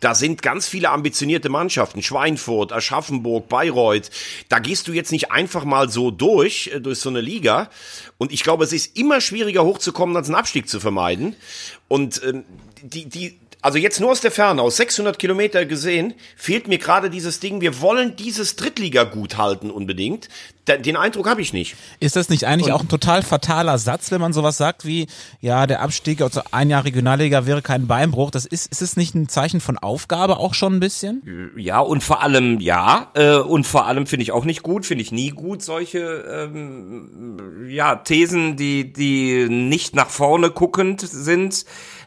Da sind ganz viele ambitionierte Mannschaften. Schweinfurt, Aschaffenburg, Bayreuth. Da gehst du jetzt nicht einfach mal so durch, äh, durch so eine Liga. Und ich glaube, es ist immer schwieriger hochzukommen, als einen Abstieg zu vermeiden. Und ähm, die, die, also jetzt nur aus der Ferne, aus 600 Kilometer gesehen, fehlt mir gerade dieses Ding, wir wollen dieses Drittliga gut halten unbedingt. Den Eindruck habe ich nicht. Ist das nicht eigentlich Und auch ein total fataler Satz, wenn man sowas sagt wie, ja, der Abstieg also ein Jahr Regionalliga wäre kein Beinbruch? Das ist, ist es nicht ein Zeichen von Aufgabe auch schon ein bisschen? Ja, und vor allem, ja, äh, und vor allem finde ich auch nicht gut, finde ich nie gut, solche, ähm, ja, Thesen, die, die nicht nach vorne guckend sind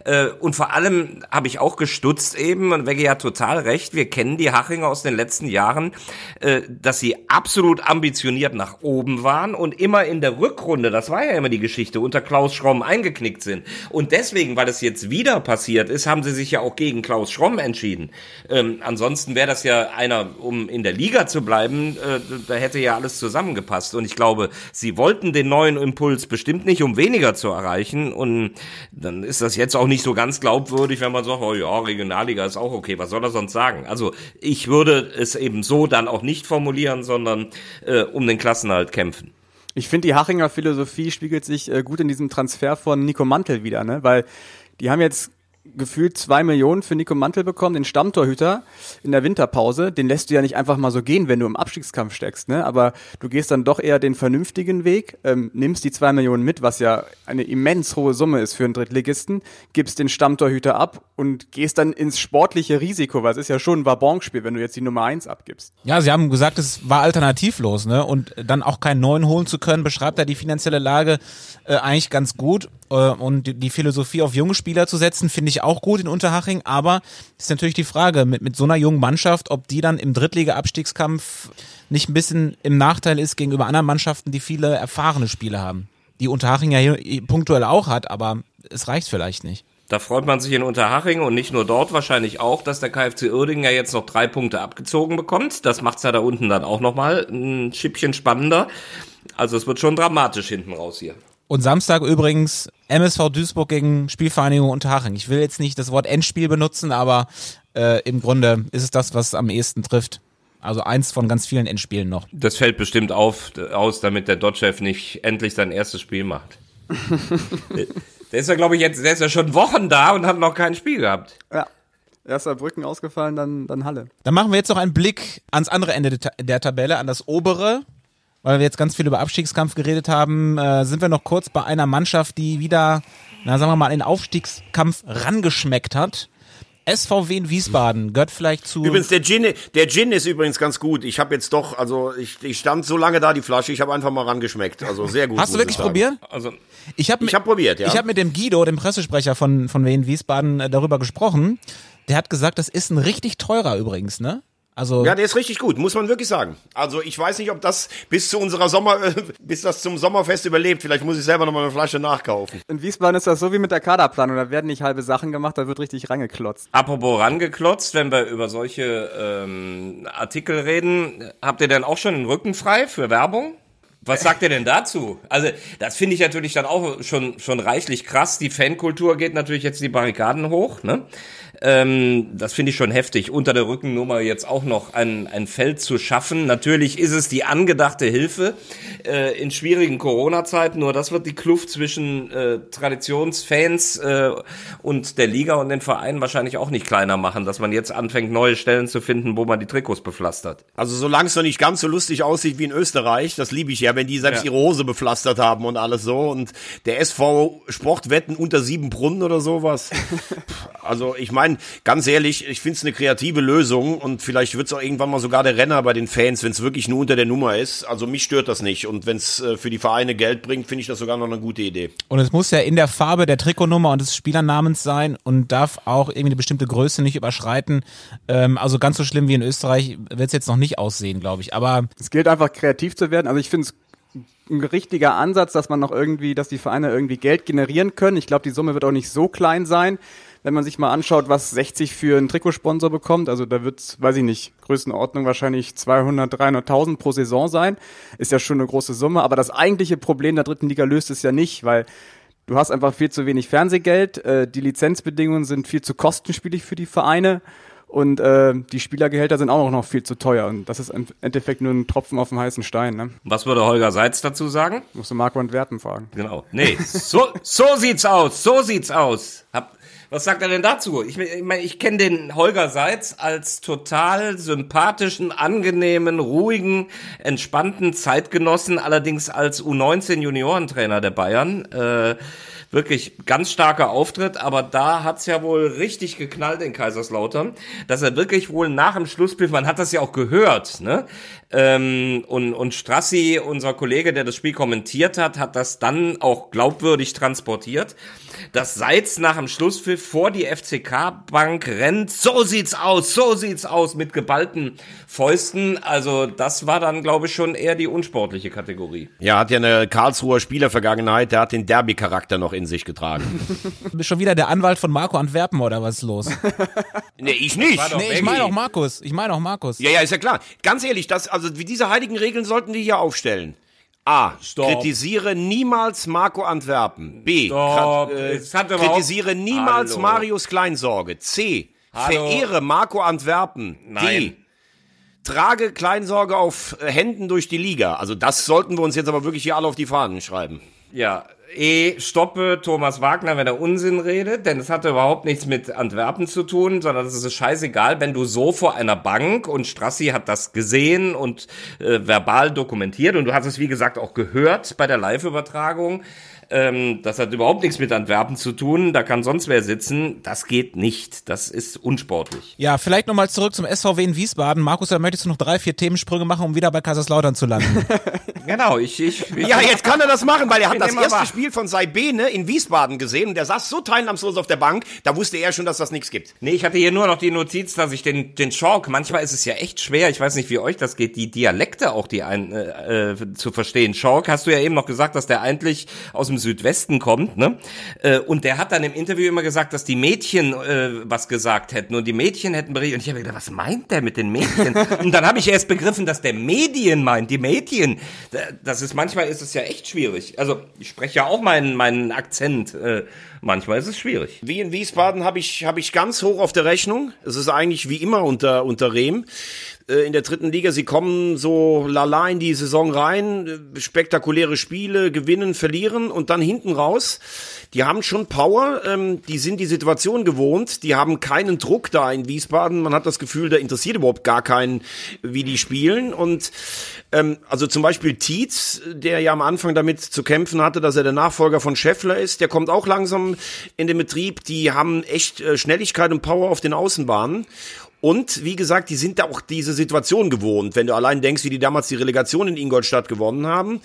äh, und vor allem habe ich auch gestutzt eben, und Wegge hat total recht, wir kennen die Hachinger aus den letzten Jahren, äh, dass sie absolut ambitioniert nach oben waren und immer in der Rückrunde, das war ja immer die Geschichte, unter Klaus Schromm eingeknickt sind. Und deswegen, weil es jetzt wieder passiert ist, haben sie sich ja auch gegen Klaus Schromm entschieden. Ähm, ansonsten wäre das ja einer, um in der Liga zu bleiben, äh, da hätte ja alles zusammengepasst. Und ich glaube, sie wollten den neuen Impuls bestimmt nicht, um weniger zu erreichen. Und dann ist das jetzt auch nicht nicht so ganz glaubwürdig, wenn man sagt, oh ja, Regionalliga ist auch okay, was soll er sonst sagen? Also ich würde es eben so dann auch nicht formulieren, sondern äh, um den Klassenhalt kämpfen. Ich finde, die Hachinger Philosophie spiegelt sich äh, gut in diesem Transfer von Nico Mantel wieder, ne? weil die haben jetzt gefühlt zwei Millionen für Nico Mantel bekommen, den Stammtorhüter in der Winterpause. Den lässt du ja nicht einfach mal so gehen, wenn du im Abstiegskampf steckst, ne? Aber du gehst dann doch eher den vernünftigen Weg, ähm, nimmst die zwei Millionen mit, was ja eine immens hohe Summe ist für einen Drittligisten, gibst den Stammtorhüter ab und gehst dann ins sportliche Risiko, weil es ist ja schon ein Wabonspiel, wenn du jetzt die Nummer eins abgibst. Ja, sie haben gesagt, es war alternativlos, ne? Und dann auch keinen neuen holen zu können, beschreibt er die finanzielle Lage äh, eigentlich ganz gut. Äh, und die Philosophie auf junge Spieler zu setzen, finde ich auch gut in Unterhaching, aber ist natürlich die Frage, mit, mit so einer jungen Mannschaft, ob die dann im Drittliga-Abstiegskampf nicht ein bisschen im Nachteil ist gegenüber anderen Mannschaften, die viele erfahrene Spiele haben. Die Unterhaching ja hier punktuell auch hat, aber es reicht vielleicht nicht. Da freut man sich in Unterhaching und nicht nur dort wahrscheinlich auch, dass der KfC Uerdingen ja jetzt noch drei Punkte abgezogen bekommt. Das macht's ja da unten dann auch nochmal ein Schippchen spannender. Also es wird schon dramatisch hinten raus hier. Und Samstag übrigens MSV Duisburg gegen Spielvereinigung Unterhaching. Ich will jetzt nicht das Wort Endspiel benutzen, aber äh, im Grunde ist es das, was am ehesten trifft. Also eins von ganz vielen Endspielen noch. Das fällt bestimmt auf, aus, damit der Dodge-Chef nicht endlich sein erstes Spiel macht. der ist ja, glaube ich, jetzt, der ist ja schon Wochen da und hat noch kein Spiel gehabt. Ja. Erster Brücken ausgefallen, dann, dann Halle. Dann machen wir jetzt noch einen Blick ans andere Ende der Tabelle, an das obere weil wir jetzt ganz viel über Abstiegskampf geredet haben, äh, sind wir noch kurz bei einer Mannschaft, die wieder, na sagen wir mal, in den Aufstiegskampf rangeschmeckt hat. SVW in Wiesbaden gehört vielleicht zu. Übrigens, der Gin, der Gin ist übrigens ganz gut. Ich habe jetzt doch, also ich, ich stand so lange da, die Flasche, ich habe einfach mal rangeschmeckt. Also sehr gut. Hast du wirklich probiert? Also, ich habe ich hab probiert, ja. Ich habe mit dem Guido, dem Pressesprecher von, von Wien Wiesbaden, äh, darüber gesprochen. Der hat gesagt, das ist ein richtig teurer übrigens, ne? Also Ja, der ist richtig gut, muss man wirklich sagen. Also ich weiß nicht, ob das bis zu unserer Sommer, bis das zum Sommerfest überlebt. Vielleicht muss ich selber noch mal eine Flasche nachkaufen. In Wiesbaden ist das so wie mit der Kaderplanung. Da werden nicht halbe Sachen gemacht, da wird richtig rangeklotzt. Apropos rangeklotzt, wenn wir über solche ähm, Artikel reden, habt ihr denn auch schon den Rücken frei für Werbung? Was sagt ihr denn dazu? Also, das finde ich natürlich dann auch schon, schon reichlich krass. Die Fankultur geht natürlich jetzt die Barrikaden hoch, ne? Ähm, das finde ich schon heftig, unter der Rückennummer jetzt auch noch ein, ein Feld zu schaffen. Natürlich ist es die angedachte Hilfe äh, in schwierigen Corona-Zeiten, nur das wird die Kluft zwischen äh, Traditionsfans äh, und der Liga und den Vereinen wahrscheinlich auch nicht kleiner machen, dass man jetzt anfängt, neue Stellen zu finden, wo man die Trikots bepflastert. Also solange es noch nicht ganz so lustig aussieht wie in Österreich, das liebe ich ja, wenn die selbst Ja. ihre Hose bepflastert haben und alles so. Und der SV Sportwetten unter sieben Brunnen oder sowas. also ich meine, ganz ehrlich, ich finde es eine kreative Lösung und vielleicht wird es auch irgendwann mal sogar der Renner bei den Fans, wenn es wirklich nur unter der Nummer ist. Also mich stört das nicht. Und wenn es äh, für die Vereine Geld bringt, finde ich das sogar noch eine gute Idee. Und es muss ja in der Farbe der Trikotnummer und des Spielernamens sein und darf auch irgendwie eine bestimmte Größe nicht überschreiten. Ähm, also ganz so schlimm wie in Österreich wird es jetzt noch nicht aussehen, glaube ich. Aber Es gilt einfach kreativ zu werden. Also ich finde es ein richtiger Ansatz, dass man noch irgendwie, dass die Vereine irgendwie Geld generieren können. Ich glaube, die Summe wird auch nicht so klein sein. Wenn man sich mal anschaut, was 60 für einen Trikotsponsor bekommt, also da wird weiß ich nicht, Größenordnung wahrscheinlich 200, 300.000 pro Saison sein, ist ja schon eine große Summe. Aber das eigentliche Problem der dritten Liga löst es ja nicht, weil du hast einfach viel zu wenig Fernsehgeld, äh, die Lizenzbedingungen sind viel zu kostenspielig für die Vereine und äh, die Spielergehälter sind auch noch viel zu teuer. Und das ist im Endeffekt nur ein Tropfen auf dem heißen Stein. Ne? Was würde Holger Seitz dazu sagen? Musst du Marco und Werten fragen. Genau. Nee, so, so sieht's aus, so sieht's aus. Hab, was sagt er denn dazu? Ich, ich meine, ich kenne den Holger Seitz als total sympathischen, angenehmen, ruhigen, entspannten Zeitgenossen, allerdings als U19 Juniorentrainer der Bayern. Äh, wirklich ganz starker Auftritt, aber da hat's ja wohl richtig geknallt in Kaiserslautern, dass er wirklich wohl nach dem Schlusspfiff, man hat das ja auch gehört, ne? Ähm, und, und Strassi, unser Kollege, der das Spiel kommentiert hat, hat das dann auch glaubwürdig transportiert, dass Seitz nach dem Schlusspfiff vor die FCK-Bank rennt. So sieht's aus, so sieht's aus mit geballten Fäusten. Also das war dann, glaube ich, schon eher die unsportliche Kategorie. Ja, hat ja eine Karlsruher Spielervergangenheit, der hat den Derby-Charakter noch in sich getragen. bist schon wieder der Anwalt von Marco Antwerpen oder was ist los? nee, ich nicht. nee, ich meine auch Markus. Ich meine auch Markus. Ja, ja, ist ja klar. Ganz ehrlich, das, also wie diese heiligen Regeln sollten die hier aufstellen. A. Stopp. Kritisiere niemals Marco Antwerpen. B. Krat- äh, kritisiere niemals Hallo. Marius Kleinsorge. C. Hallo. Verehre Marco Antwerpen. D. Nein. Trage Kleinsorge auf Händen durch die Liga. Also das sollten wir uns jetzt aber wirklich hier alle auf die Fahnen schreiben. Ja, E, stoppe Thomas Wagner, wenn er Unsinn redet, denn es hatte überhaupt nichts mit Antwerpen zu tun, sondern es ist scheißegal, wenn du so vor einer Bank und Strassi hat das gesehen und äh, verbal dokumentiert und du hast es wie gesagt auch gehört bei der Live-Übertragung. Ähm, das hat überhaupt nichts mit Antwerpen zu tun, da kann sonst wer sitzen. Das geht nicht. Das ist unsportlich. Ja, vielleicht nochmal zurück zum SVW in Wiesbaden. Markus, da möchtest du noch drei, vier Themensprünge machen, um wieder bei Kaiserslautern zu landen. Genau, ich, ich, ich Ja, jetzt kann er das machen, weil er hat das erste. Spiel von Saibene in Wiesbaden gesehen und der saß so teilnahmslos auf der Bank, da wusste er schon, dass das nichts gibt. Nee, ich hatte hier nur noch die Notiz, dass ich den, den Schork, manchmal ist es ja echt schwer, ich weiß nicht, wie euch das geht, die Dialekte auch die ein, äh, äh, zu verstehen. Schork, hast du ja eben noch gesagt, dass der eigentlich aus dem Südwesten kommt, ne? Äh, und der hat dann im Interview immer gesagt, dass die Mädchen äh, was gesagt hätten und die Mädchen hätten berichtet. Und ich habe gedacht, was meint der mit den Mädchen? und dann habe ich erst begriffen, dass der Medien meint, die Mädchen. Da- Das ist manchmal ist es ja echt schwierig. Also ich spreche ja auch meinen meinen Akzent. Äh, manchmal ist es schwierig. Wie in Wiesbaden habe ich, habe ich ganz hoch auf der Rechnung. Es ist eigentlich wie immer unter, unter Rehm. Äh, In der dritten Liga, sie kommen so lala in die Saison rein, äh, spektakuläre Spiele, gewinnen, verlieren und dann hinten raus. Die haben schon Power, ähm, die sind die Situation gewohnt, die haben keinen Druck da in Wiesbaden. Man hat das Gefühl, da interessiert überhaupt gar keinen, wie die spielen. Und ähm, also zum Beispiel Tietz, der ja am Anfang damit zu kämpfen hatte, dass er der Nachfolger von Scheffler ist, der kommt auch langsam in den Betrieb. Die haben echt äh, Schnelligkeit und Power auf den Außenbahnen. Und wie gesagt, die sind da auch diese Situation gewohnt, wenn du allein denkst, wie die damals die Relegation in Ingolstadt gewonnen haben.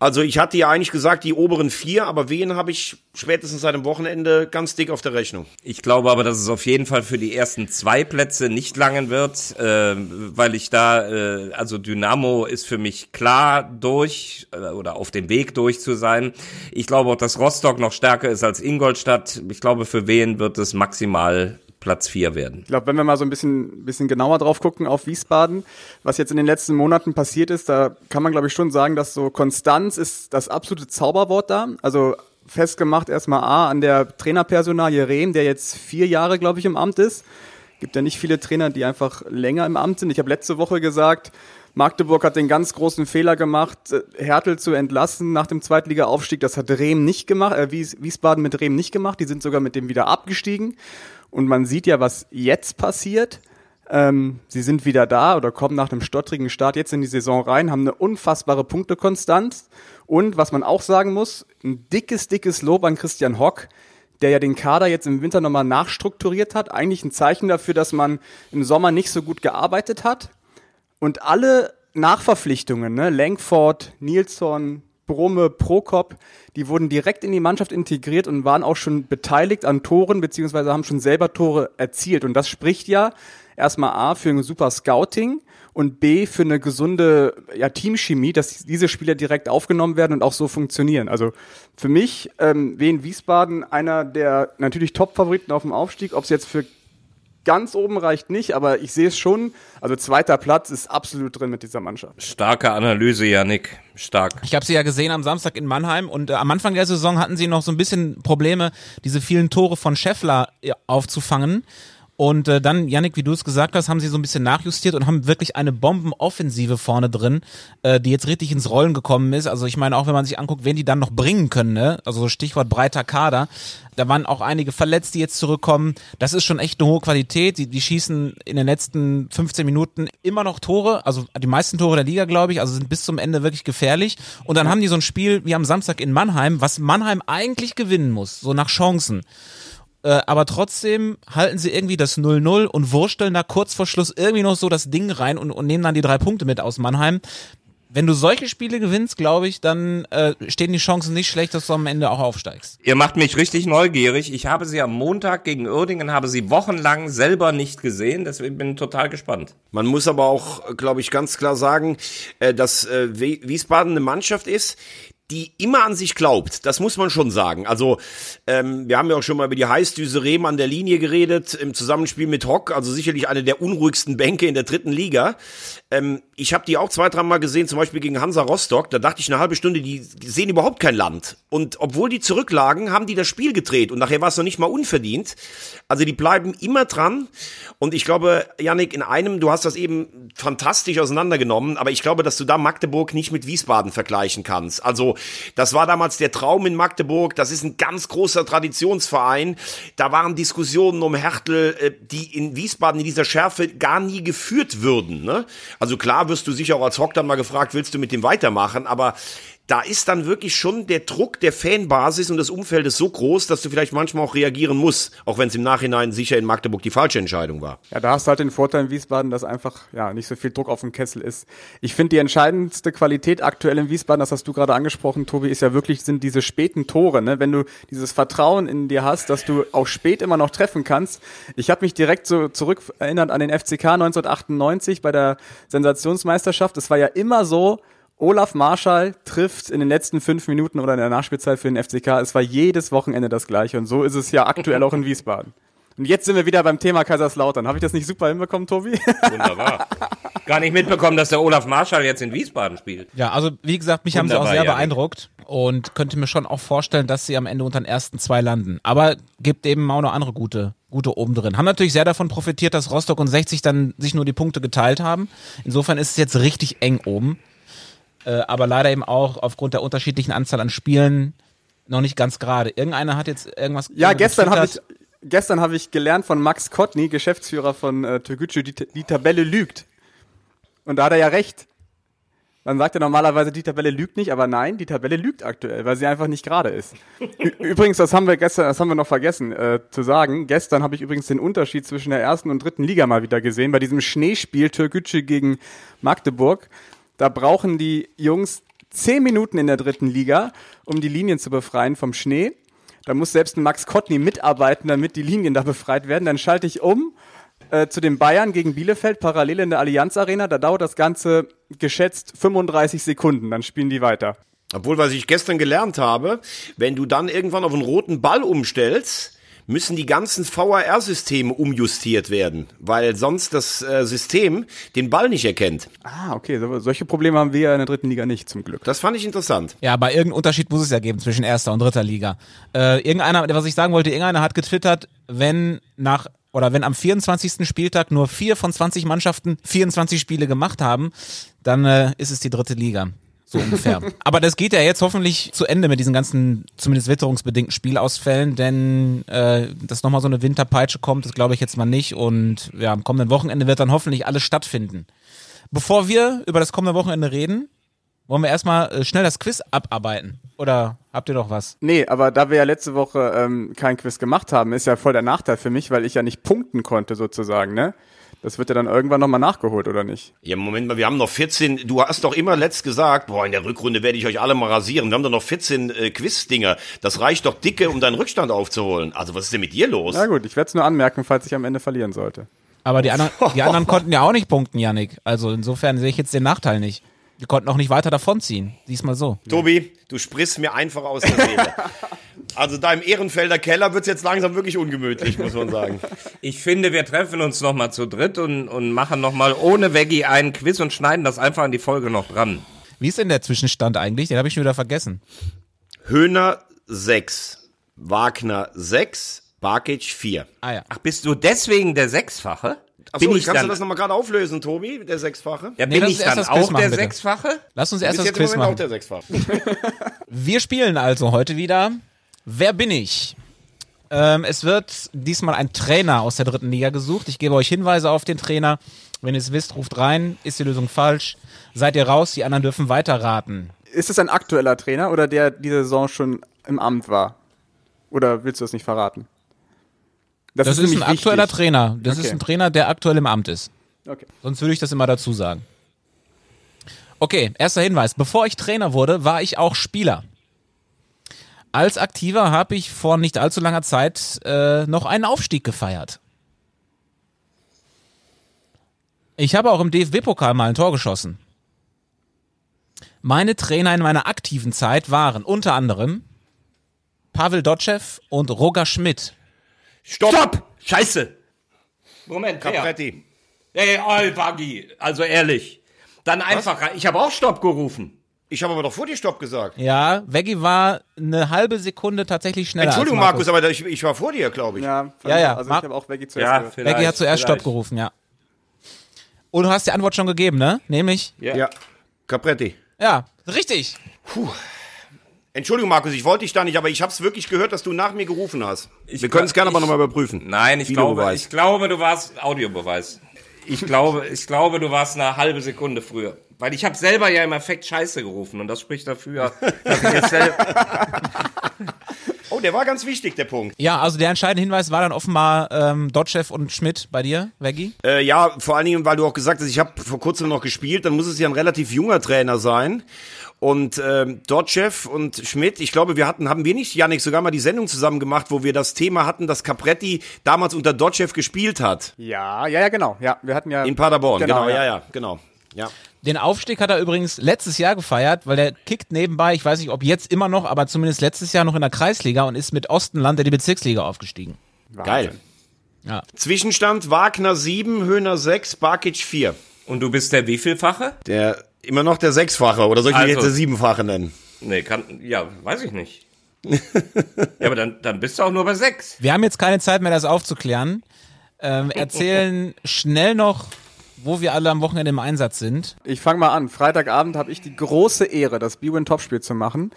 Also ich hatte ja eigentlich gesagt, die oberen vier, aber wen habe ich spätestens seit dem Wochenende ganz dick auf der Rechnung. Ich glaube aber, dass es auf jeden Fall für die ersten zwei Plätze nicht langen wird, äh, weil ich da, äh, also Dynamo ist für mich klar durch äh, oder auf dem Weg durch zu sein. Ich glaube auch, dass Rostock noch stärker ist als Ingolstadt. Ich glaube, für wen wird es maximal Platz vier werden. Ich glaube, wenn wir mal so ein bisschen, bisschen genauer drauf gucken auf Wiesbaden, was jetzt in den letzten Monaten passiert ist, da kann man, glaube ich, schon sagen, dass so Konstanz ist das absolute Zauberwort da. Also festgemacht erstmal A an der Trainerpersonalie Rehm, der jetzt vier Jahre, glaube ich, im Amt ist. Gibt ja nicht viele Trainer, die einfach länger im Amt sind. Ich habe letzte Woche gesagt, Magdeburg hat den ganz großen Fehler gemacht, Hertel zu entlassen nach dem Zweitliga-Aufstieg. Das hat Rehm nicht gemacht, äh, Wiesbaden mit Rehm nicht gemacht. Die sind sogar mit dem wieder abgestiegen. Und man sieht ja, was jetzt passiert. Ähm, sie sind wieder da oder kommen nach einem stottrigen Start jetzt in die Saison rein, haben eine unfassbare Punktekonstanz. Und was man auch sagen muss, ein dickes, dickes Lob an Christian Hock, der ja den Kader jetzt im Winter nochmal nachstrukturiert hat. Eigentlich ein Zeichen dafür, dass man im Sommer nicht so gut gearbeitet hat. Und alle Nachverpflichtungen, ne, Langford, Nilsson, Brumme, Prokop, die wurden direkt in die Mannschaft integriert und waren auch schon beteiligt an Toren, beziehungsweise haben schon selber Tore erzielt. Und das spricht ja erstmal A für ein super Scouting und B für eine gesunde ja, Teamchemie, dass diese Spieler direkt aufgenommen werden und auch so funktionieren. Also für mich, ähm, Wien Wiesbaden, einer der natürlich Top-Favoriten auf dem Aufstieg, ob es jetzt für ganz oben reicht nicht, aber ich sehe es schon. Also zweiter Platz ist absolut drin mit dieser Mannschaft. Starke Analyse, Janik. Stark. Ich habe sie ja gesehen am Samstag in Mannheim und äh, am Anfang der Saison hatten sie noch so ein bisschen Probleme, diese vielen Tore von Scheffler äh, aufzufangen. Und äh, dann, Yannick, wie du es gesagt hast, haben sie so ein bisschen nachjustiert und haben wirklich eine Bombenoffensive vorne drin, äh, die jetzt richtig ins Rollen gekommen ist. Also ich meine, auch wenn man sich anguckt, wen die dann noch bringen können, ne? also Stichwort breiter Kader, da waren auch einige verletzt, die jetzt zurückkommen. Das ist schon echt eine hohe Qualität. Die, die schießen in den letzten 15 Minuten immer noch Tore, also die meisten Tore der Liga, glaube ich, also sind bis zum Ende wirklich gefährlich. Und dann haben die so ein Spiel wie am Samstag in Mannheim, was Mannheim eigentlich gewinnen muss, so nach Chancen. Äh, aber trotzdem halten sie irgendwie das 0-0 und wursteln da kurz vor Schluss irgendwie noch so das Ding rein und, und nehmen dann die drei Punkte mit aus Mannheim. Wenn du solche Spiele gewinnst, glaube ich, dann äh, stehen die Chancen nicht schlecht, dass du am Ende auch aufsteigst. Ihr macht mich richtig neugierig. Ich habe sie am Montag gegen Uerdingen, habe sie wochenlang selber nicht gesehen, deswegen bin ich total gespannt. Man muss aber auch, glaube ich, ganz klar sagen, äh, dass äh, Wiesbaden eine Mannschaft ist, die immer an sich glaubt. Das muss man schon sagen. Also ähm, wir haben ja auch schon mal über die Heißdüse Rehm an der Linie geredet im Zusammenspiel mit Hock. Also sicherlich eine der unruhigsten Bänke in der dritten Liga. Ähm, ich habe die auch zwei, dreimal gesehen, zum Beispiel gegen Hansa Rostock. Da dachte ich eine halbe Stunde, die, sehen überhaupt kein Land. Und obwohl die zurücklagen, haben die das Spiel gedreht. Und nachher war es noch nicht mal unverdient. Also die bleiben immer dran. Und ich glaube, Yannick, in einem, du hast das eben fantastisch auseinandergenommen, aber ich glaube, dass du da Magdeburg nicht mit Wiesbaden vergleichen kannst. Also das war damals der Traum in Magdeburg. Das ist ein ganz großer Traditionsverein. Da waren Diskussionen um Hertel, äh, die in Wiesbaden in dieser Schärfe gar nie geführt würden. Ne? Also klar wirst du sicher auch als Hock dann mal gefragt, willst du mit dem weitermachen? Aber da ist dann wirklich schon der Druck der Fanbasis und des Umfeldes so groß, dass du vielleicht manchmal auch reagieren musst, auch wenn es im Nachhinein sicher in Magdeburg die falsche Entscheidung war. Ja, da hast du halt den Vorteil in Wiesbaden, dass einfach ja nicht so viel Druck auf dem Kessel ist. Ich finde die entscheidendste Qualität aktuell in Wiesbaden, das hast du gerade angesprochen, Tobi, ist ja wirklich sind diese späten Tore, ne? Wenn du dieses Vertrauen in dir hast, dass du auch spät immer noch treffen kannst. Ich habe mich direkt so zurück erinnert an den FCK 1998 bei der Sensationsmeisterschaft. Es war ja immer so, Olaf Marschall trifft in den letzten fünf Minuten oder in der Nachspielzeit für den FCK. Es war jedes Wochenende das gleiche und so ist es ja aktuell auch in Wiesbaden. Und jetzt sind wir wieder beim Thema Kaiserslautern. Habe ich das nicht super hinbekommen, Tobi? Wunderbar. Gar nicht mitbekommen, dass der Olaf Marschall jetzt in Wiesbaden spielt. Ja, also wie gesagt, mich Wunderbar, haben sie auch sehr ja, beeindruckt und könnte mir schon auch vorstellen, dass sie am Ende unter den ersten zwei landen. Aber gibt eben auch noch andere gute, gute oben drin. Haben natürlich sehr davon profitiert, dass Rostock und 60 dann sich nur die Punkte geteilt haben. Insofern ist es jetzt richtig eng oben äh, aber leider eben auch aufgrund der unterschiedlichen Anzahl an Spielen noch nicht ganz gerade. Irgendeiner hat jetzt irgendwas. Ja, gestern habe ich gestern habe ich gelernt von Max Kotny, Geschäftsführer von äh, Toguchi, die, die Tabelle lügt. Und da hat er ja recht. Man sagt ja normalerweise, die Tabelle lügt nicht, aber nein, die Tabelle lügt aktuell, weil sie einfach nicht gerade ist. Übrigens, das haben wir gestern, das haben wir noch vergessen äh, zu sagen. Gestern habe ich übrigens den Unterschied zwischen der ersten und dritten Liga mal wieder gesehen. Bei diesem Schneespiel Türkgücü gegen Magdeburg, da brauchen die Jungs zehn Minuten in der dritten Liga, um die Linien zu befreien vom Schnee. Da muss selbst ein Max Kottny mitarbeiten, damit die Linien da befreit werden. Dann schalte ich um äh, zu den Bayern gegen Bielefeld parallel in der Allianz Arena. Da dauert das Ganze geschätzt 35 Sekunden. Dann spielen die weiter. Obwohl, was ich gestern gelernt habe, wenn du dann irgendwann auf einen roten Ball umstellst, müssen die ganzen VAR-Systeme umjustiert werden, weil sonst das äh, System den Ball nicht erkennt. Ah, okay. So, solche Probleme haben wir ja in der dritten Liga nicht, zum Glück. Das fand ich interessant. Ja, aber irgendeinen Unterschied muss es ja geben zwischen erster und dritter Liga. Äh, irgendeiner, was ich sagen wollte, irgendeiner hat getwittert, wenn nach oder wenn am 24. Spieltag nur vier von 20 Mannschaften 24 Spiele gemacht haben, dann äh, ist es die dritte Liga. So ungefähr. Aber das geht ja jetzt hoffentlich zu Ende mit diesen ganzen, zumindest witterungsbedingten Spielausfällen, denn äh, dass nochmal so eine Winterpeitsche kommt, das glaube ich jetzt mal nicht. Und ja, am kommenden Wochenende wird dann hoffentlich alles stattfinden. Bevor wir über das kommende Wochenende reden, wollen wir erstmal äh, schnell das Quiz abarbeiten. Oder habt ihr noch was? Nee, aber da wir ja letzte Woche ähm, kein Quiz gemacht haben, ist ja voll der Nachteil für mich, weil ich ja nicht punkten konnte sozusagen, ne? Das wird ja dann irgendwann nochmal nachgeholt, oder nicht? Ja, Moment mal, wir haben noch 14, du hast doch immer letzt gesagt, boah, in der Rückrunde werde ich euch alle mal rasieren. Wir haben doch noch 14 äh, Quiz-Dinger. Das reicht doch dicke, um deinen Rückstand aufzuholen. Also was ist denn mit dir los? Na gut, ich werde es nur anmerken, falls ich am Ende verlieren sollte. Aber die anderen, die anderen konnten ja auch nicht punkten, Yannick. Also insofern sehe ich jetzt den Nachteil nicht. Die konnten auch nicht weiter davonziehen. Diesmal so. Tobi, du sprichst mir einfach aus der Seele. Also da im Ehrenfelder Keller wird's jetzt langsam wirklich ungemütlich, muss man sagen. Ich finde, wir treffen uns nochmal zu dritt und, und machen nochmal ohne Veggie einen Quiz und schneiden das einfach an die Folge noch dran. Wie ist denn der Zwischenstand eigentlich? Den habe ich schon wieder vergessen. Höhner 6, Wagner 6, Barkic 4. Ah ja. Ach, bist du deswegen der Sechsfache? Achso, bin ich kannst dann, du das nochmal gerade auflösen, Tobi, der Sechsfache? ja, Nee, bin lass ich uns erst dann auch machen, der bitte. Sechsfache? Lass uns Du erst bist das jetzt im Quiz Moment auch machen. der Sechsfache. Wir spielen also heute wieder Wer bin ich? Ähm, es wird diesmal ein Trainer aus der dritten Liga gesucht. Ich gebe euch Hinweise auf den Trainer. Wenn ihr es wisst, ruft rein. Ist die Lösung falsch? Seid ihr raus? Die anderen dürfen weiterraten. Ist es ein aktueller Trainer oder der diese Saison schon im Amt war? Oder willst du das nicht verraten? Das, ist, ein nämlich aktueller wichtig. Trainer. Das Okay. ist ein Trainer, der aktuell im Amt ist. Okay. Sonst würde ich das immer dazu sagen. Okay, erster Hinweis. Bevor ich Trainer wurde, war ich auch Spieler. Als Aktiver habe ich vor nicht allzu langer Zeit äh, noch einen Aufstieg gefeiert. Ich habe auch im DFB-Pokal mal ein Tor geschossen. Meine Trainer in meiner aktiven Zeit waren unter anderem Pavel Dotschew und Roger Schmidt. Stopp! Stopp! Scheiße! Moment? Capretti. Ey, Buggy. Also ehrlich. Dann einfach, rein- ich habe auch Stopp gerufen. Ich habe aber doch vor dir Stopp gesagt. Ja, Veggie war eine halbe Sekunde tatsächlich schneller. Entschuldigung, als Markus, aber ich, ich war vor dir, glaube ich. Ja, Ja, ja, Also Mar- ich habe auch Veggie zuerst Ja, gehört. Veggie hat zuerst vielleicht. Stopp gerufen, ja. Und du hast die Antwort schon gegeben, ne? Nämlich? Ja. Capretti. Ja, richtig. Entschuldigung, Markus, ich wollte dich da nicht, aber ich habe es wirklich gehört, dass du nach mir gerufen hast. Ich Wir können es gerne ich- aber nochmal überprüfen. Nein, ich glaube, ich glaube, du warst Audiobeweis. Ich glaube, ich glaube, du warst eine halbe Sekunde früher. Weil ich habe selber ja im Effekt Scheiße gerufen und das spricht dafür, dass ich jetzt selber. Oh, der war ganz wichtig, der Punkt. Ja, also der entscheidende Hinweis war dann offenbar ähm, Dotchev und Schmidt bei dir, Veggie. Äh, ja, vor allen Dingen, weil du auch gesagt hast, ich habe vor kurzem noch gespielt, dann muss es ja ein relativ junger Trainer sein. Und ähm, Dotchev und Schmidt, ich glaube, wir hatten, haben wir nicht, Janik, sogar mal die Sendung zusammen gemacht, wo wir das Thema hatten, dass Capretti damals unter Dotchev gespielt hat. Ja, ja, ja, genau. Ja, wir hatten ja In Paderborn, genau, ja, ja, genau. Ja. Den Aufstieg hat er übrigens letztes Jahr gefeiert, weil er kickt nebenbei, ich weiß nicht, ob jetzt immer noch, aber zumindest letztes Jahr noch in der Kreisliga und ist mit Ostenland in die Bezirksliga aufgestiegen. Geil. Ja. Zwischenstand Wagner 7, Höhner 6, Barkic 4. Und du bist der wievielfache? Der immer noch der Sechsfache, oder soll ich ihn Also- jetzt der Siebenfache nennen? Nee, kann, ja, weiß ich nicht. ja, aber dann, dann bist du auch nur bei sechs. Wir haben jetzt keine Zeit mehr, das aufzuklären. Ähm, erzählen schnell noch, wo wir alle am Wochenende im Einsatz sind. Ich fange mal an. Freitagabend habe ich die große Ehre, das B-Win Topspiel zu machen.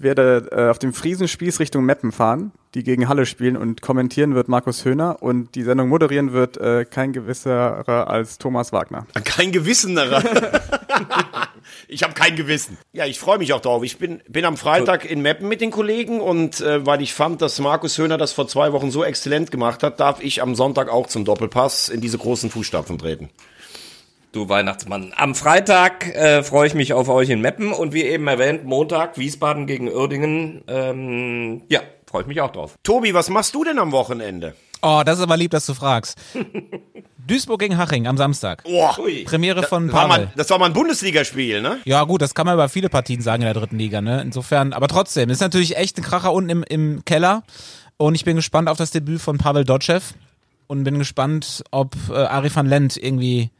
Werde äh, auf dem Friesenspieß Richtung Meppen fahren, die gegen Halle spielen und kommentieren wird Markus Höhner und die Sendung moderieren wird äh, kein gewisserer als Thomas Wagner. Kein Gewissenerer. ich habe kein Gewissen. Ja, ich freue mich auch drauf. Ich bin, bin am Freitag in Meppen mit den Kollegen und äh, weil ich fand, dass Markus Höhner das vor zwei Wochen so exzellent gemacht hat, darf ich am Sonntag auch zum Doppelpass in diese großen Fußstapfen treten. Du Weihnachtsmann. Am Freitag äh, freue ich mich auf euch in Meppen und wie eben erwähnt, Montag Wiesbaden gegen Uerdingen. Ähm, ja, freue ich mich auch drauf. Tobi, was machst du denn am Wochenende? Oh, das ist aber lieb, dass du fragst. Duisburg gegen Haching am Samstag. Boah, Premiere von das war, Pavel. mal, das war mal ein Bundesligaspiel, ne? Ja, gut, das kann man über viele Partien sagen in der dritten Liga, ne? Insofern, aber trotzdem, ist natürlich echt ein Kracher unten im, im Keller. Und ich bin gespannt auf das Debüt von Pavel Dotschew und bin gespannt, ob äh, Ari van Lent irgendwie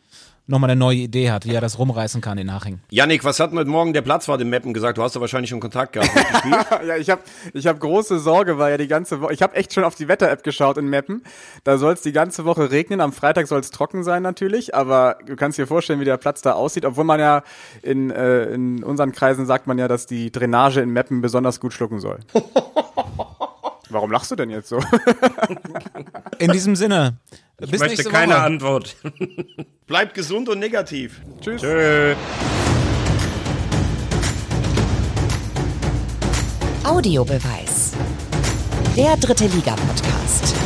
nochmal eine neue Idee hat, wie er das rumreißen kann in Haching. Yannick, was hat heute Morgen der Platzwart im Meppen gesagt? Du hast doch wahrscheinlich schon Kontakt gehabt mit dem Spiel. ja, ich habe ich hab große Sorge, weil ja die ganze Woche, ich habe echt schon auf die Wetter-App geschaut in Meppen. Da soll es die ganze Woche regnen, am Freitag soll es trocken sein natürlich, aber du kannst dir vorstellen, wie der Platz da aussieht, obwohl man ja in, äh, in unseren Kreisen sagt man ja, dass die Drainage in Meppen besonders gut schlucken soll. Warum lachst du denn jetzt so? In diesem Sinne, Ich bis möchte keine Woche. Antwort. Bleibt gesund und negativ. Tschüss. Tschö. Audiobeweis. Der dritte Liga-Podcast.